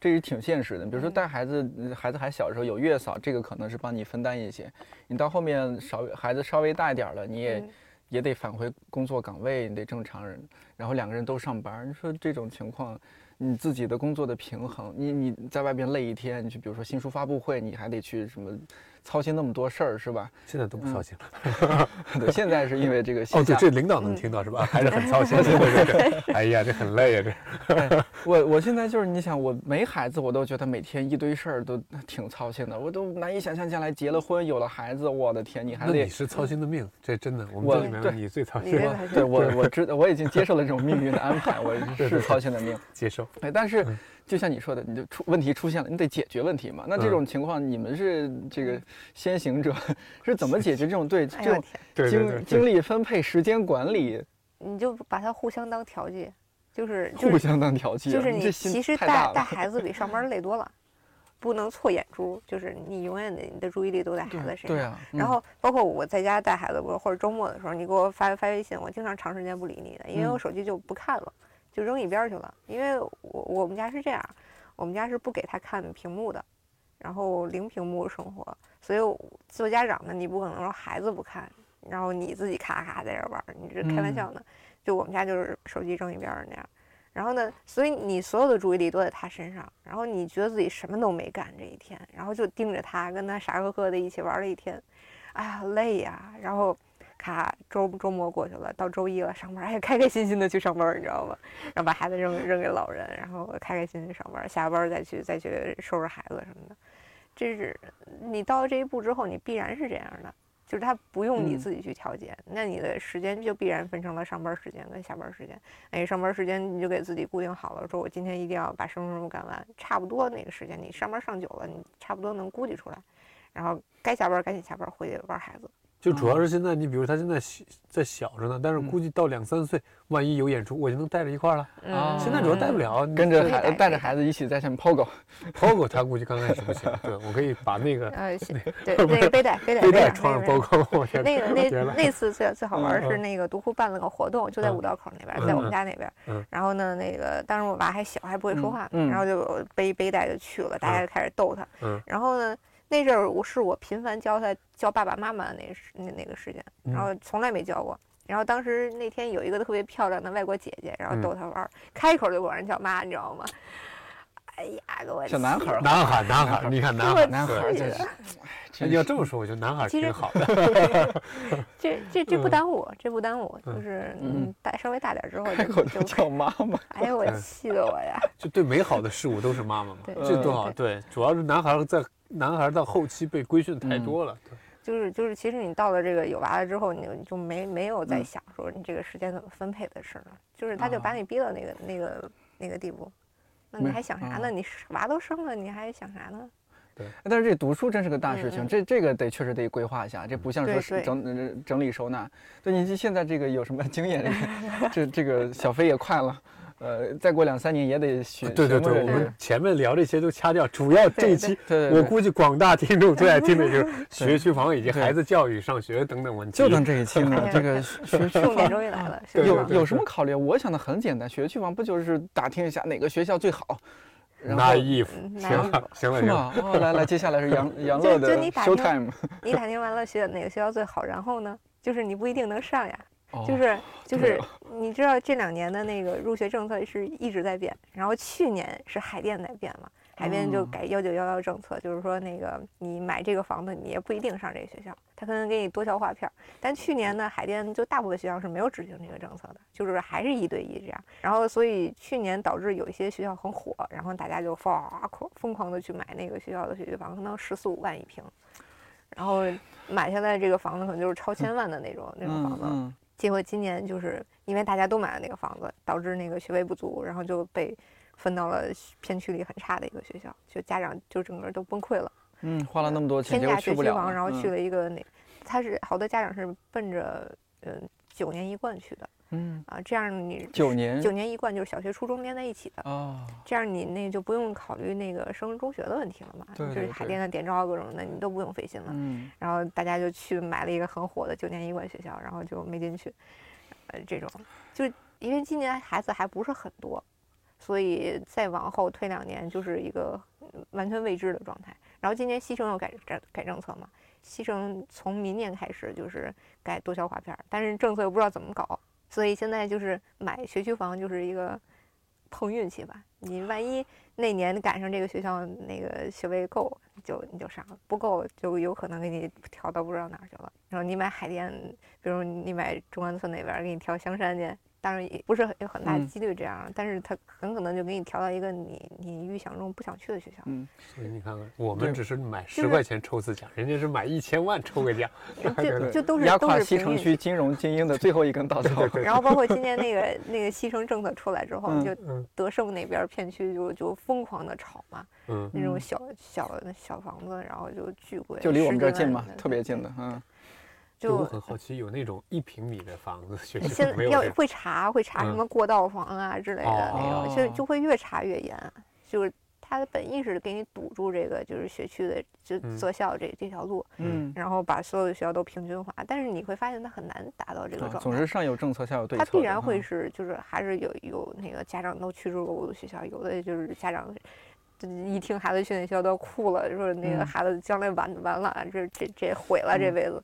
这是挺现实的。比如说带孩子，孩子还小的时候有月嫂，这个可能是帮你分担一些。你到后面稍孩子稍微大一点了，你也。也得返回工作岗位，你得正常人，然后两个人都上班。你说这种情况，你自己的工作的平衡，你你在外边累一天，你去比如说新书发布会，你还得去什么？操心那么多事儿是吧？现在都不操心了。对，现在是因为这个。哦，对，这领导能听到是吧？还是很操心。对对对。哎呀，这很累呀，这。我我现在就是你想，我没孩子，我都觉得每天一堆事儿都挺操心的，我都难以想象将来结了婚有了孩子，我的天，你还得。你是操心的命，这真的，我们这里面你最操心。对，我我知道，我已经接受了这种命运的安排，我 是操心的命，接受。哎，但是。就像你说的，你就出问题出现了，你得解决问题嘛。那这种情况，你们是这个先行者，是怎么解决这种对 这种精精力分配、时间管理？你就把它互相当调剂，就是互相当调剂。就是你其实带带孩子比上班累多了，不能错眼珠。就是你永远的你的注意力都在孩子身上。对啊。然后包括我在家带孩子，或者周末的时候，你给我发发微信，我经常长时间不理你的，因为我手机就不看了。就扔一边去了，因为我我们家是这样，我们家是不给他看屏幕的，然后零屏幕生活，所以做家长的你不可能说孩子不看，然后你自己咔咔在这玩，你这开玩笑呢？就我们家就是手机扔一边那样，然后呢，所以你所有的注意力都在他身上，然后你觉得自己什么都没干这一天，然后就盯着他，跟他傻呵呵的一起玩了一天，哎呀累呀，然后。咔，周周末过去了，到周一了，上班哎，开开心心的去上班，你知道吗？然后把孩子扔扔给老人，然后开开心心上班，下班再去再去收拾孩子什么的。这是你到了这一步之后，你必然是这样的，就是他不用你自己去调节，那你的时间就必然分成了上班时间跟下班时间。哎，上班时间你就给自己固定好了，说我今天一定要把什么什么干完，差不多那个时间你上班上久了，你差不多能估计出来，然后该下班赶紧下班回去玩孩子。就主要是现在，你比如他现在小在小着呢，但是估计到两三岁，万一有演出，我就能带着一块儿了。啊，现在主要带不了，跟着孩子 带着孩子一起在上面 POGO，POGO 他估计刚开始不行。对，我可以把那个 呃，对那个背带背带背带穿上 POGO。那个那那次最最好玩是那个独库办了个活动，就在五道口那边，在我们家那边。然后呢，那个当时我娃还小，还不会说话，然后就背背带就去了，大家就开始逗他。然后呢。那阵儿我是我频繁教他教爸爸妈妈的那时那那个时间，然后从来没教过。然后当时那天有一个特别漂亮的外国姐姐，然后逗他玩，开口就管人叫妈，你知道吗？哎呀，给我小男孩儿，男孩儿，男孩儿，你看男孩儿，男孩儿真是。你要这么说，我觉得男孩儿挺好的。这这这不耽误，这不耽误，就是嗯，大稍微大点之后，开口就叫妈妈。哎呦，我气得我呀！就对美好的事物都是妈妈嘛，这多好。对，主要是男孩儿在男孩儿到后期被规训太多了。就是就是，其实你到了这个有娃了之后，你就没没有再想说你这个时间怎么分配的事了。就是他就把你逼到那个那个那个地步，那你还想啥呢？你娃都生了，你还想啥呢？对，但是这读书真是个大事情，这这个得确实得规划一下，这不像说整整理收纳。对，你现在这个有什么经验？这这个小飞也快了，呃，再过两三年也得学。对对对，我们前面聊这些都掐掉，主要这一期我估计广大听众最爱听的就是 学区房以及孩子教育、上学等等问题。就等这一期了，这个学区房终于来了。有有什么考虑？我想的很简单，学区房不就是打听一下哪个学校最好？拿衣服，行了，行了，是吗？哦，来 来，接下来是杨杨乐的 show time。你打听完了学哪个学校最好，然后呢，就是你不一定能上呀。就是就是，你知道这两年的那个入学政策是一直在变，然后去年是海淀在变嘛，海淀就改幺九幺幺政策，就是说那个你买这个房子，你也不一定上这个学校，他可能给你多销划片。但去年呢，海淀就大部分学校是没有执行这个政策的，就是还是一对一这样。然后所以去年导致有一些学校很火，然后大家就疯狂疯狂的去买那个学校的学区房，可能十四五万一平，然后买下来这个房子可能就是超千万的那种那种房子。结果今年就是因为大家都买了那个房子，导致那个学位不足，然后就被分到了片区里很差的一个学校，就家长就整个都崩溃了。嗯，花了那么多钱，天价学区房，然后去了一个那，他是好多家长是奔着嗯九年一贯去的。嗯啊，这样你九年九年一贯就是小学初中连在一起的啊，这样你那就不用考虑那个升中学的问题了嘛，就是海淀的点招各种的你都不用费心了。嗯，然后大家就去买了一个很火的九年一贯学校，然后就没进去。呃，这种就因为今年孩子还不是很多，所以再往后推两年就是一个完全未知的状态。然后今年西城又改改改政策嘛，西城从明年开始就是改多校划片，但是政策又不知道怎么搞。所以现在就是买学区房就是一个碰运气吧，你万一那年赶上这个学校那个学位够，就你就上了；不够就有可能给你调到不知道哪儿去了。然后你买海淀，比如你买中关村那边，给你调香山去。当然也不是有很大几率这样，但是他很可能就给你调到一个你你预想中不想去的学校。嗯，所以你看看，我们只是买十块钱抽次奖，人家是买一千万抽个奖，就就都是压垮西城区金融精英的最后一根稻草。然后包括今年那个那个西城政策出来之后，就德胜那边片区就就疯狂的炒嘛，嗯，那种小小小房子，然后就巨贵，就离我们这儿近嘛，特别近的，嗯。就我很好奇，有那种一平米的房子，学现在要会查，会查什么过道房啊之类的那种，就就会越查越严。就是他的本意是给你堵住这个，就是学区的就择校这这条路，嗯，然后把所有的学校都平均化。但是你会发现，他很难达到这个状态。总是上有政策，下有对策。他必然会是，就是还是有有那个家长都去住过我的学校，有的就是家长一听孩子去那学校都哭了，说那个孩子将来完完了，这这这毁了这辈子。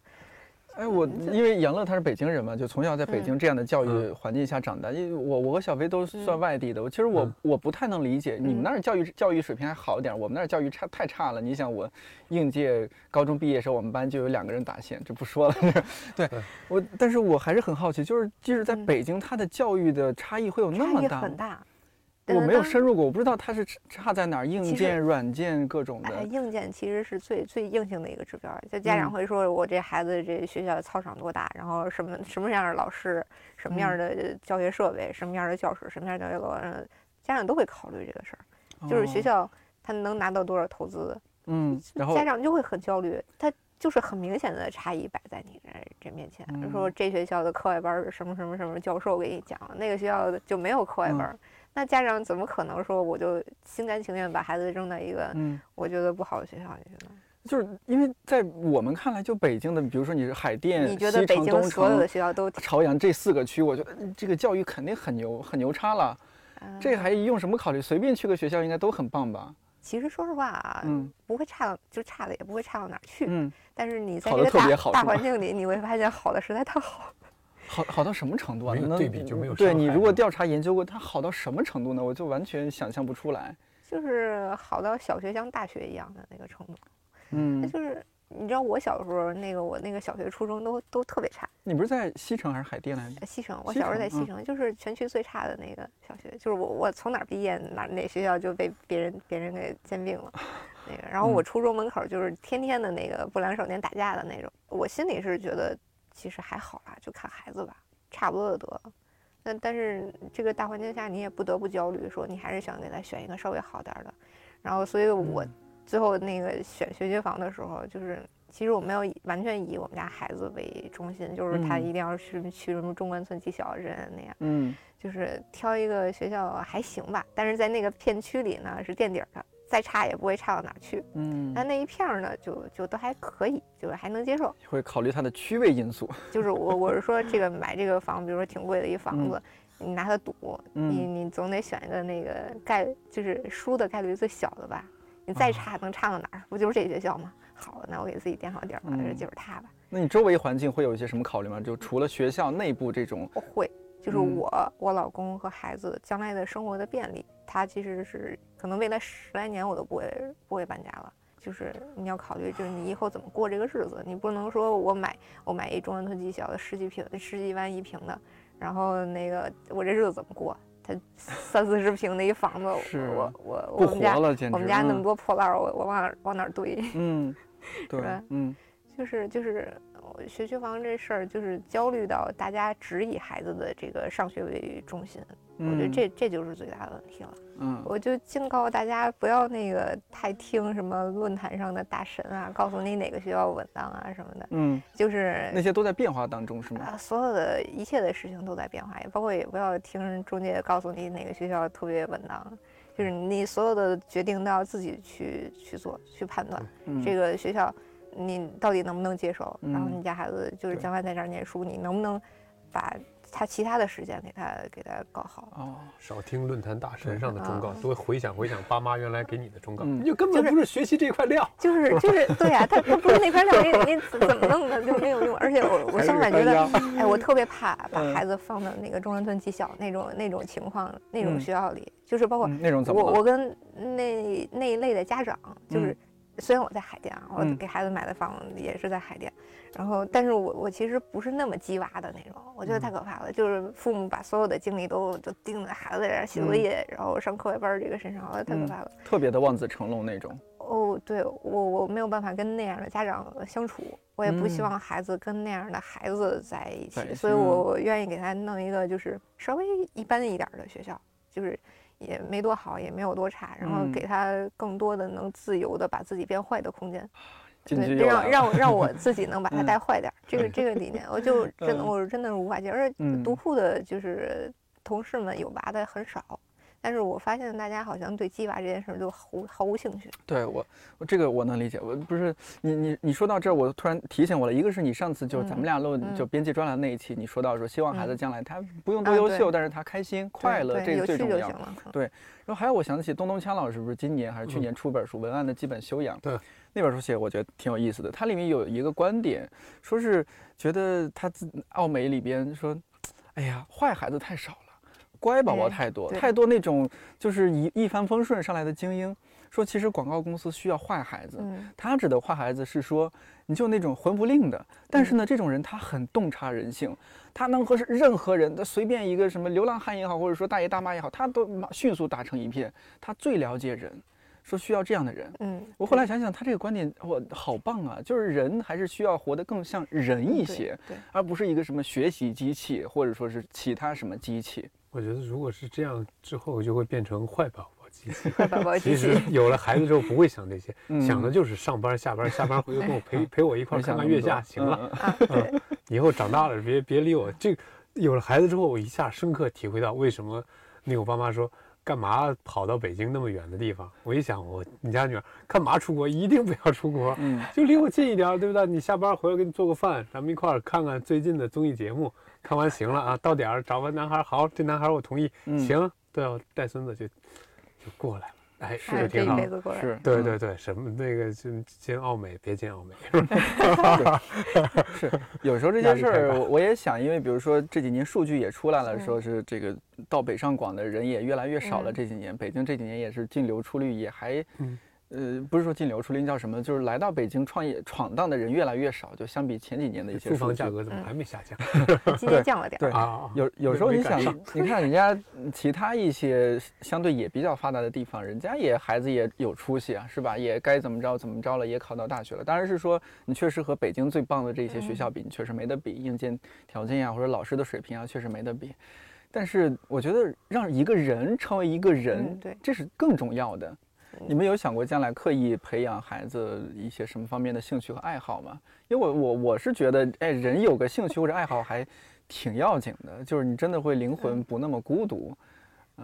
哎，我因为杨乐他是北京人嘛，就从小在北京这样的教育环境下长大。因为我我和小飞都算外地的，我其实我我不太能理解你们那儿教育教育水平还好一点，我们那儿教育差太差了。你想我应届高中毕业时候，我们班就有两个人打线，这不说了。对我，但是我还是很好奇，就是即使在北京，它的教育的差异会有那么大？很大。我没有深入过，我不知道它是差在哪儿，硬件、软件各种的。硬件其实是最最硬性的一个指标，就家长会说，我这孩子这学校操场多大，然后什么什么样的老师，什么样的教学设备，什么样的教室，什么样的教学楼，家长都会考虑这个事儿。就是学校他能拿到多少投资，嗯，然后家长就会很焦虑，他就是很明显的差异摆在你这这面前，说这学校的课外班什么什么什么教授给你讲，那个学校就没有课外班。那家长怎么可能说我就心甘情愿把孩子扔到一个嗯我觉得不好的学校里去呢？就是因为在我们看来，就北京的，比如说你是海淀、你觉得北京所有的学校都朝阳这四个区，我觉得这个教育肯定很牛很牛叉了。这还用什么考虑？随便去个学校应该都很棒吧？其实说实话啊，嗯，不会差到就差的也不会差到哪儿去。嗯，但是你在这个大大环境里，你会发现好的实在太好。好好到什么程度啊？对比就没有对你如果调查研究过，它好到什么程度呢？我就完全想象不出来。就是好到小学像大学一样的那个程度。嗯，就是你知道我小时候那个我那个小学初中都都特别差。你不是在西城还是海淀来着？西城，我小时候在西城，就是全区最差的那个小学。就是我我从哪儿毕业哪哪学校就被别人别人给兼并了。那个，然后我初中门口就是天天的那个不良少年打架的那种。我心里是觉得。其实还好啦，就看孩子吧，差不多就得了。但但是这个大环境下，你也不得不焦虑，说你还是想给他选一个稍微好点的。然后，所以我最后那个选学区房的时候，就是其实我没有完全以我们家孩子为中心，就是他一定要去去什么中关村技校人那样。嗯，就是挑一个学校还行吧，但是在那个片区里呢是垫底的。再差也不会差到哪去，嗯，但那一片儿呢，就就都还可以，就是还能接受。会考虑它的区位因素。就是我我是说这个买这个房，比如说挺贵的一房子，你拿它赌，你你总得选一个那个概就是输的概率最小的吧。你再差能差到哪儿？不就是这学校吗？好，那我给自己垫好底儿，这就是它吧。那你周围环境会有一些什么考虑吗？就除了学校内部这种，会，就是我我老公和孩子将来的生活的便利，他其实是可能未来十来年我都不会不会搬家了。就是你要考虑，就是你以后怎么过这个日子，你不能说我买我买一中关村极小的十几平十几万一平的，然后那个我这日子怎么过？他 三四十平的一房子，我我我们家我们家那么多破烂，我我往哪往哪堆？嗯，对，嗯，就是就是。学区房这事儿就是焦虑到大家只以孩子的这个上学为中心，我觉得这这就是最大的问题了。嗯，我就警告大家不要那个太听什么论坛上的大神啊，告诉你哪个学校稳当啊什么的。嗯，就是那些都在变化当中，是吗？啊所有的一切的事情都在变化，也包括也不要听中介告诉你哪个学校特别稳当，就是你所有的决定都要自己去去做去判断这个学校。你到底能不能接受？然后你家孩子就是将来在这儿念书，你能不能把他其他的时间给他给他搞好？哦，少听论坛大神上的忠告，多回想回想爸妈原来给你的忠告。你就根本不是学习这块料。就是就是对呀，他他不是那块料，你你怎么弄的就没有用。而且我 我相反觉得，哎，我特别怕把孩子放到那个中关村技校那种那种情况那种学校里，就是包括那种怎么我我跟那那一类的家长就是。虽然我在海淀啊，我给孩子买的房也是在海淀，然后，但是我我其实不是那么鸡娃的那种，我觉得太可怕了。就是父母把所有的精力都都盯在孩子在这写作业，然后上课外班这个身上，我觉得太可怕了。特别的望子成龙那种。哦，对我我没有办法跟那样的家长相处，我也不希望孩子跟那样的孩子在一起，所以我我愿意给他弄一个就是稍微一般一点的学校，就是。也没多好，也没有多差，然后给他更多的能自由的把自己变坏的空间，对，让让让我 自己能把他带坏点，这个这个理念，我就真的我真的是无法接受，而且独库的就是同事们有娃的很少。但是我发现大家好像对鸡娃这件事就毫毫无兴趣。对我，我这个我能理解。我不是你你你说到这儿，我突然提醒我了。一个是你上次就是咱们俩录就编辑专栏那一期，你说到说希望孩子将来他不用多优秀，但是他开心快乐，这个最重要。对。然后还有我想起东东锵老师，不是今年还是去年出本书《文案的基本修养》？对。那本书写我觉得挺有意思的，它里面有一个观点，说是觉得他自奥美里边说，哎呀，坏孩子太少了。乖宝宝太多，太多那种就是一一帆风顺上来的精英，说其实广告公司需要坏孩子。他指的坏孩子是说，你就那种混不吝的，但是呢，这种人他很洞察人性，他能和任何人，他随便一个什么流浪汉也好，或者说大爷大妈也好，他都迅速打成一片。他最了解人，说需要这样的人。嗯，我后来想想，他这个观点我好棒啊，就是人还是需要活得更像人一些，对，而不是一个什么学习机器，或者说是其他什么机器。我觉得，如果是这样之后，就会变成坏宝宝机器。坏宝宝机器。其实有了孩子之后，不会想这些，想的就是上班、下班，下班回去跟我陪陪我一块看看月下，行了。以后长大了，别别理我。这有了孩子之后，我一下深刻体会到为什么那个我爸妈说。干嘛跑到北京那么远的地方？我一想，我你家女儿干嘛出国？一定不要出国，嗯，就离我近一点，对不对？你下班回来给你做个饭，咱们一块儿看看最近的综艺节目。看完行了啊，到点儿找个男孩，好，这男孩我同意，行，对，带孙子就就过来了。哎，是挺好，是，对对对，什么那个就进奥美，别进奥美 是，有时候这件事儿 我也想，因为比如说这几年数据也出来了，说是这个到北上广的人也越来越少了，这几年北京这几年也是净流出率也还。呃，不是说净流出，那叫什么？就是来到北京创业闯荡的人越来越少，就相比前几年的一些。住房价格怎么还没下降？今年降了点。对啊，有有时候你想，你看人家其他一些相对也比较发达的地方，人家也孩子也有出息啊，是吧？也该怎么着怎么着了，也考到大学了。当然是说你确实和北京最棒的这些学校比，你确实没得比，硬件条件呀或者老师的水平啊，确实没得比。但是我觉得让一个人成为一个人，对，这是更重要的。你们有想过将来刻意培养孩子一些什么方面的兴趣和爱好吗？因为我我我是觉得，哎，人有个兴趣或者爱好还挺要紧的，就是你真的会灵魂不那么孤独。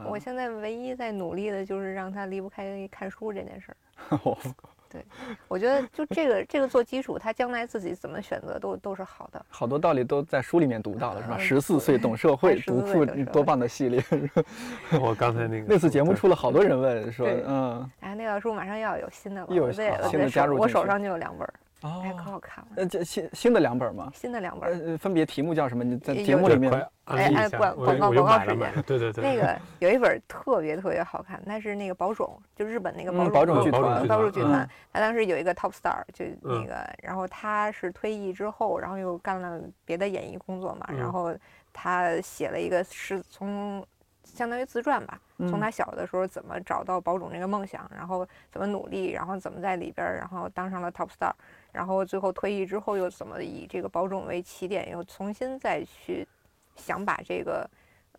我现在唯一在努力的就是让他离不开看书这件事儿。对，我觉得就这个这个做基础，他将来自己怎么选择都都是好的。好多道理都在书里面读到了，是吧？十四岁懂社会，读库多棒的系列。我刚才那个那次节目出了好多人问说，嗯，哎，那本书马上要有新的了，又有新的加入，我手上就有两本。哦，哎，可好看了。呃，这新新的两本吗？新的两本，呃，分别题目叫什么？你在节目里面，哎哎，广广告广告时间，对对对。那个有一本特别特别好看，那是那个宝冢，就日本那个宝冢剧团，宝冢剧团。他当时有一个 top star，就那个，然后他是退役之后，然后又干了别的演艺工作嘛，然后他写了一个是从。相当于自传吧，从他小的时候怎么找到保种这个梦想，然后怎么努力，然后怎么在里边，然后当上了 top star，然后最后退役之后又怎么以这个保种为起点，又重新再去想把这个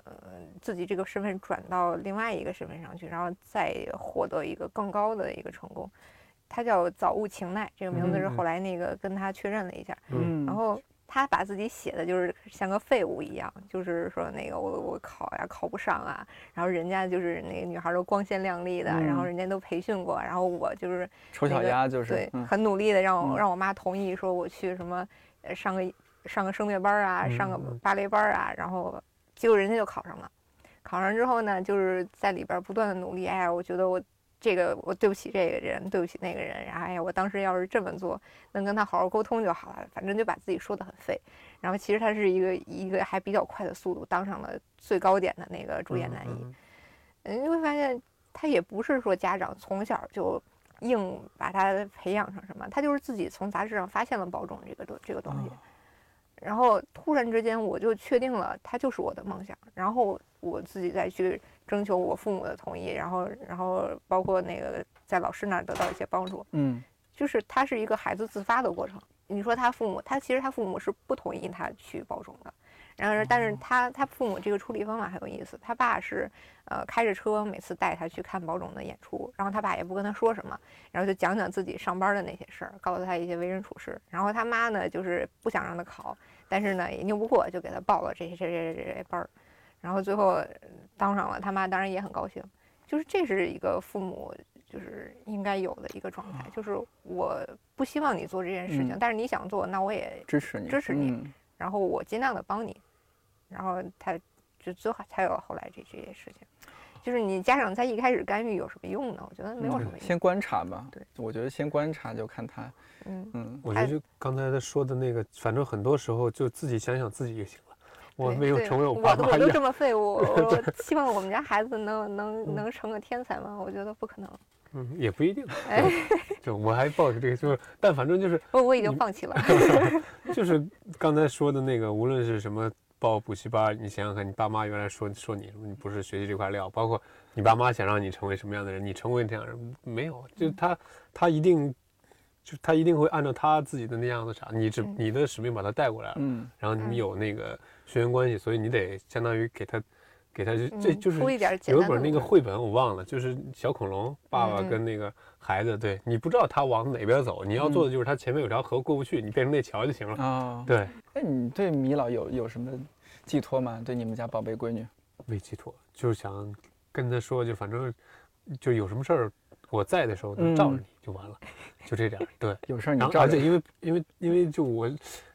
呃自己这个身份转到另外一个身份上去，然后再获得一个更高的一个成功。他叫早雾晴奈，这个名字是后来那个跟他确认了一下，然后。他把自己写的就是像个废物一样，就是说那个我我考呀考不上啊，然后人家就是那个女孩都光鲜亮丽的，然后人家都培训过，然后我就是丑小鸭，就是对很努力的让我让我妈同意说我去什么上个上个声乐班啊，上个芭蕾班啊，然后结果人家就考上了，考上之后呢，就是在里边不断的努力，哎呀，我觉得我。这个我对不起这个人，对不起那个人，然后哎呀，我当时要是这么做，能跟他好好沟通就好了。反正就把自己说的很废。然后其实他是一个一个还比较快的速度当上了最高点的那个主演男一。嗯，你会发现他也不是说家长从小就硬把他培养成什么，他就是自己从杂志上发现了保种这个东这个东西，然后突然之间我就确定了他就是我的梦想，然后我自己再去。征求我父母的同意，然后，然后包括那个在老师那儿得到一些帮助，嗯，就是他是一个孩子自发的过程。你说他父母，他其实他父母是不同意他去保种的，然而，但是他他父母这个处理方法很有意思。他爸是呃开着车每次带他去看保种的演出，然后他爸也不跟他说什么，然后就讲讲自己上班的那些事儿，告诉他一些为人处事。然后他妈呢，就是不想让他考，但是呢也拗不过，就给他报了这些这些这些班儿。然后最后当上了，他妈当然也很高兴。就是这是一个父母就是应该有的一个状态，就是我不希望你做这件事情，但是你想做，那我也支持你，支持你。然后我尽量的帮你。然后他就最后才有后来这这些事情。就是你家长在一开始干预有什么用呢？我觉得没有什么用。先观察吧。对，我觉得先观察就看他。嗯嗯，我觉得就刚才他说的那个，反正很多时候就自己想想自己就行。我没有成为我爸妈我都这么废物，我 希望我们家孩子能能能成个天才吗？我觉得不可能。嗯，也不一定。哎，就我还抱着这个，就是，但反正就是，我我已经放弃了。就是刚才说的那个，无论是什么报补习班，你想想看，你爸妈原来说说你什么，你不是学习这块料，包括你爸妈想让你成为什么样的人，你成为这样人没有？就他他一定。就他一定会按照他自己的那样子啥，你只你的使命把他带过来了，嗯，然后你有那个血缘关系，所以你得相当于给他，给他这就是有一本那个绘本我忘了，就是小恐龙爸爸跟那个孩子，对你不知道他往哪边走，你要做的就是他前面有条河过不去，你变成那桥就行了啊。对，那，你对米老有有什么寄托吗？对你们家宝贝闺女？没寄托，就是想跟他说，就反正就有什么事儿。我在的时候能罩着你就完了，就这点儿。对，有事儿你罩着。而且因为因为因为就我，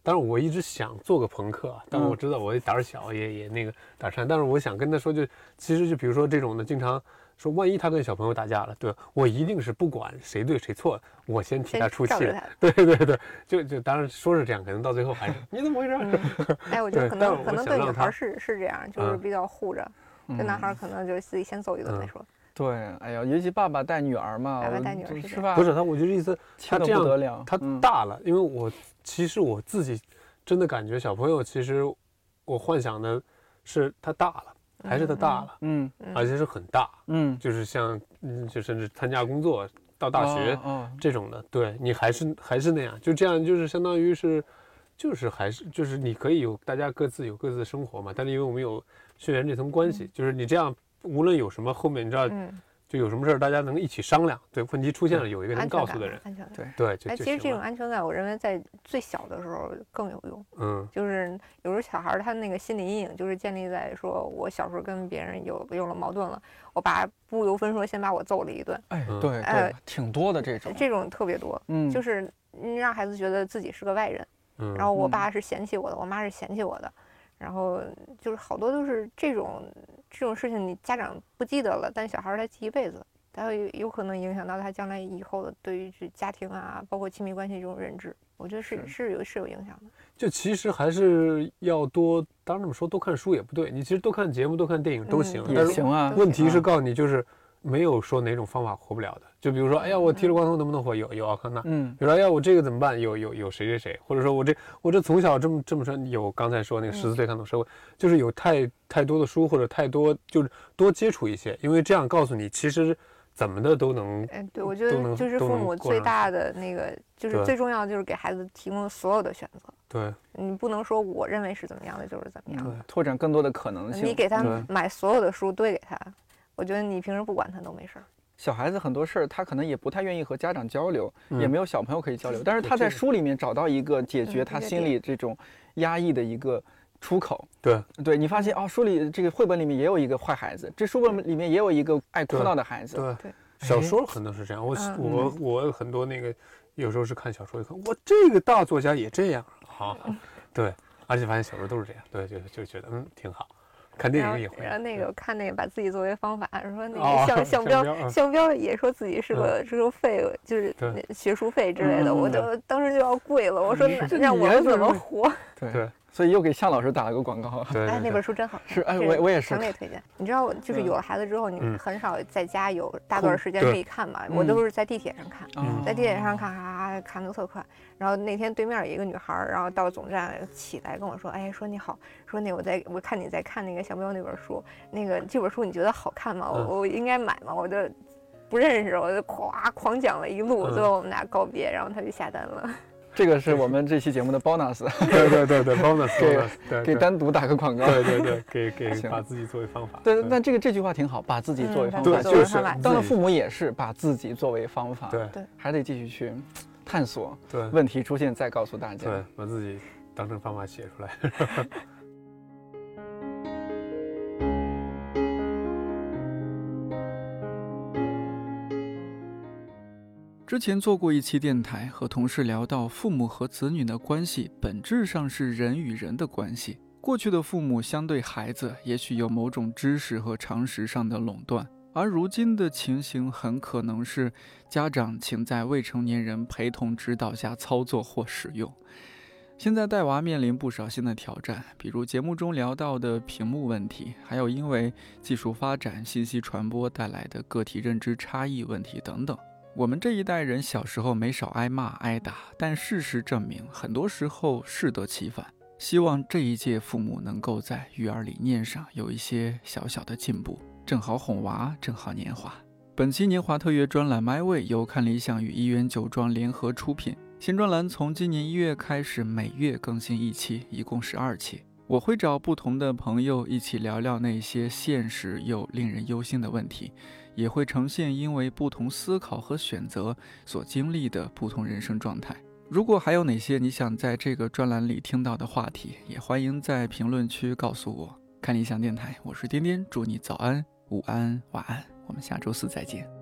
当然我一直想做个朋克，但是我知道我胆儿小，也也那个胆颤。但是我想跟他说，就其实就比如说这种的，经常说万一他跟小朋友打架了，对我一定是不管谁对谁错，我先替他出气。对对对，就就当然说是这样，可能到最后还是 你怎么回事？哎，我觉得可能可能对女孩是是这样，就是比较护着，这男孩可能就自己先走一顿再说。对，哎呀，尤其爸爸带女儿嘛，爸爸带女儿是吧？不是他，我就是意思他这样，他大了，因为我其实我自己真的感觉小朋友，其实我幻想的是他大了，还是他大了，嗯，而且是很大，嗯，就是像，嗯，就甚至参加工作到大学这种的，对你还是还是那样，就这样，就是相当于是，就是还是就是你可以有大家各自有各自的生活嘛，但是因为我们有血缘这层关系，就是你这样。无论有什么，后面你知道，就有什么事儿大家能一起商量。对，问题出现了，有一个能告诉的人。安全感。对对。哎，其实这种安全感，我认为在最小的时候更有用。嗯。就是有时候小孩他那个心理阴影，就是建立在说我小时候跟别人有有了矛盾了，我爸不由分说先把我揍了一顿。哎，对对，挺多的这种。这种特别多。嗯。就是让孩子觉得自己是个外人。嗯。然后我爸是嫌弃我的，我妈是嫌弃我的。然后就是好多都是这种这种事情，你家长不记得了，但小孩他记一辈子，他会有可能影响到他将来以后的对于这家庭啊，包括亲密关系这种认知。我觉得是是有是有影响的。就其实还是要多，当然这么说，多看书也不对，你其实多看节目、多看电影都行，也行啊。问题是告诉你就是。没有说哪种方法活不了的，就比如说，哎呀，我剃了光头能不能活？有有奥康纳。嗯，比如说，哎呀，我这个怎么办？有有有谁谁谁，或者说我这我这从小这么这么说，有刚才说那个十四岁看懂社会，就是有太太多的书或者太多，就是多接触一些，因为这样告诉你，其实怎么的都能。哎，对，我觉得就是父母最大的那个，就是最重要的就是给孩子提供所有的选择。对，你不能说我认为是怎么样的就是怎么样的，拓展更多的可能性。你给他买所有的书堆给他。我觉得你平时不管他都没事儿。小孩子很多事儿，他可能也不太愿意和家长交流，也没有小朋友可以交流。但是他在书里面找到一个解决他心里这种压抑的一个出口。对，对你发现哦，书里这个绘本里面也有一个坏孩子，这书本里面也有一个爱哭闹的孩子。对对，小说可能是这样。我我我很多那个有时候是看小说，一看我这个大作家也这样。好，对，而且发现小说都是这样。对，就就觉得嗯挺好。看电影也会，然后那个看那个把自己作为方法，说那个项项彪项彪也说自己是个是个废，就是学术废之类的，我就当时就要跪了，我说让我们怎么活？对。所以又给向老师打了个广告。哎，那本书真好，是哎，我我也是强烈推荐。你知道，就是有了孩子之后，你很少在家有大段时间可以看嘛。我都是在地铁上看，在地铁上看，哈哈，看的特快。然后那天对面有一个女孩，然后到总站起来跟我说：“哎，说你好，说那我在我看你在看那个小喵那本书，那个这本书你觉得好看吗？我我应该买吗？我就不认识，我就夸狂讲了一路，最后我们俩告别，然后他就下单了。”这个是我们这期节目的 bonus，对对对对 bonus，给给单独打个广告，对对对，给 给把自己作为方法。对，但这个这句话挺好，把自己作为方法，就是。当了父母也是把自己作为方法，对对，还得继续去探索，对，问题出现再告诉大家，对，把自己当成方法写出来。之前做过一期电台，和同事聊到父母和子女的关系，本质上是人与人的关系。过去的父母相对孩子，也许有某种知识和常识上的垄断，而如今的情形很可能是家长请在未成年人陪同指导下操作或使用。现在带娃面临不少新的挑战，比如节目中聊到的屏幕问题，还有因为技术发展、信息传播带来的个体认知差异问题等等。我们这一代人小时候没少挨骂挨打，但事实证明，很多时候适得其反。希望这一届父母能够在育儿理念上有一些小小的进步，正好哄娃，正好年华。本期年华特约专栏《My Way》由看理想与一元酒庄联合出品，新专栏从今年一月开始每月更新一期，一共十二期。我会找不同的朋友一起聊聊那些现实又令人忧心的问题。也会呈现因为不同思考和选择所经历的不同人生状态。如果还有哪些你想在这个专栏里听到的话题，也欢迎在评论区告诉我。看理想电台，我是颠颠，祝你早安、午安、晚安，我们下周四再见。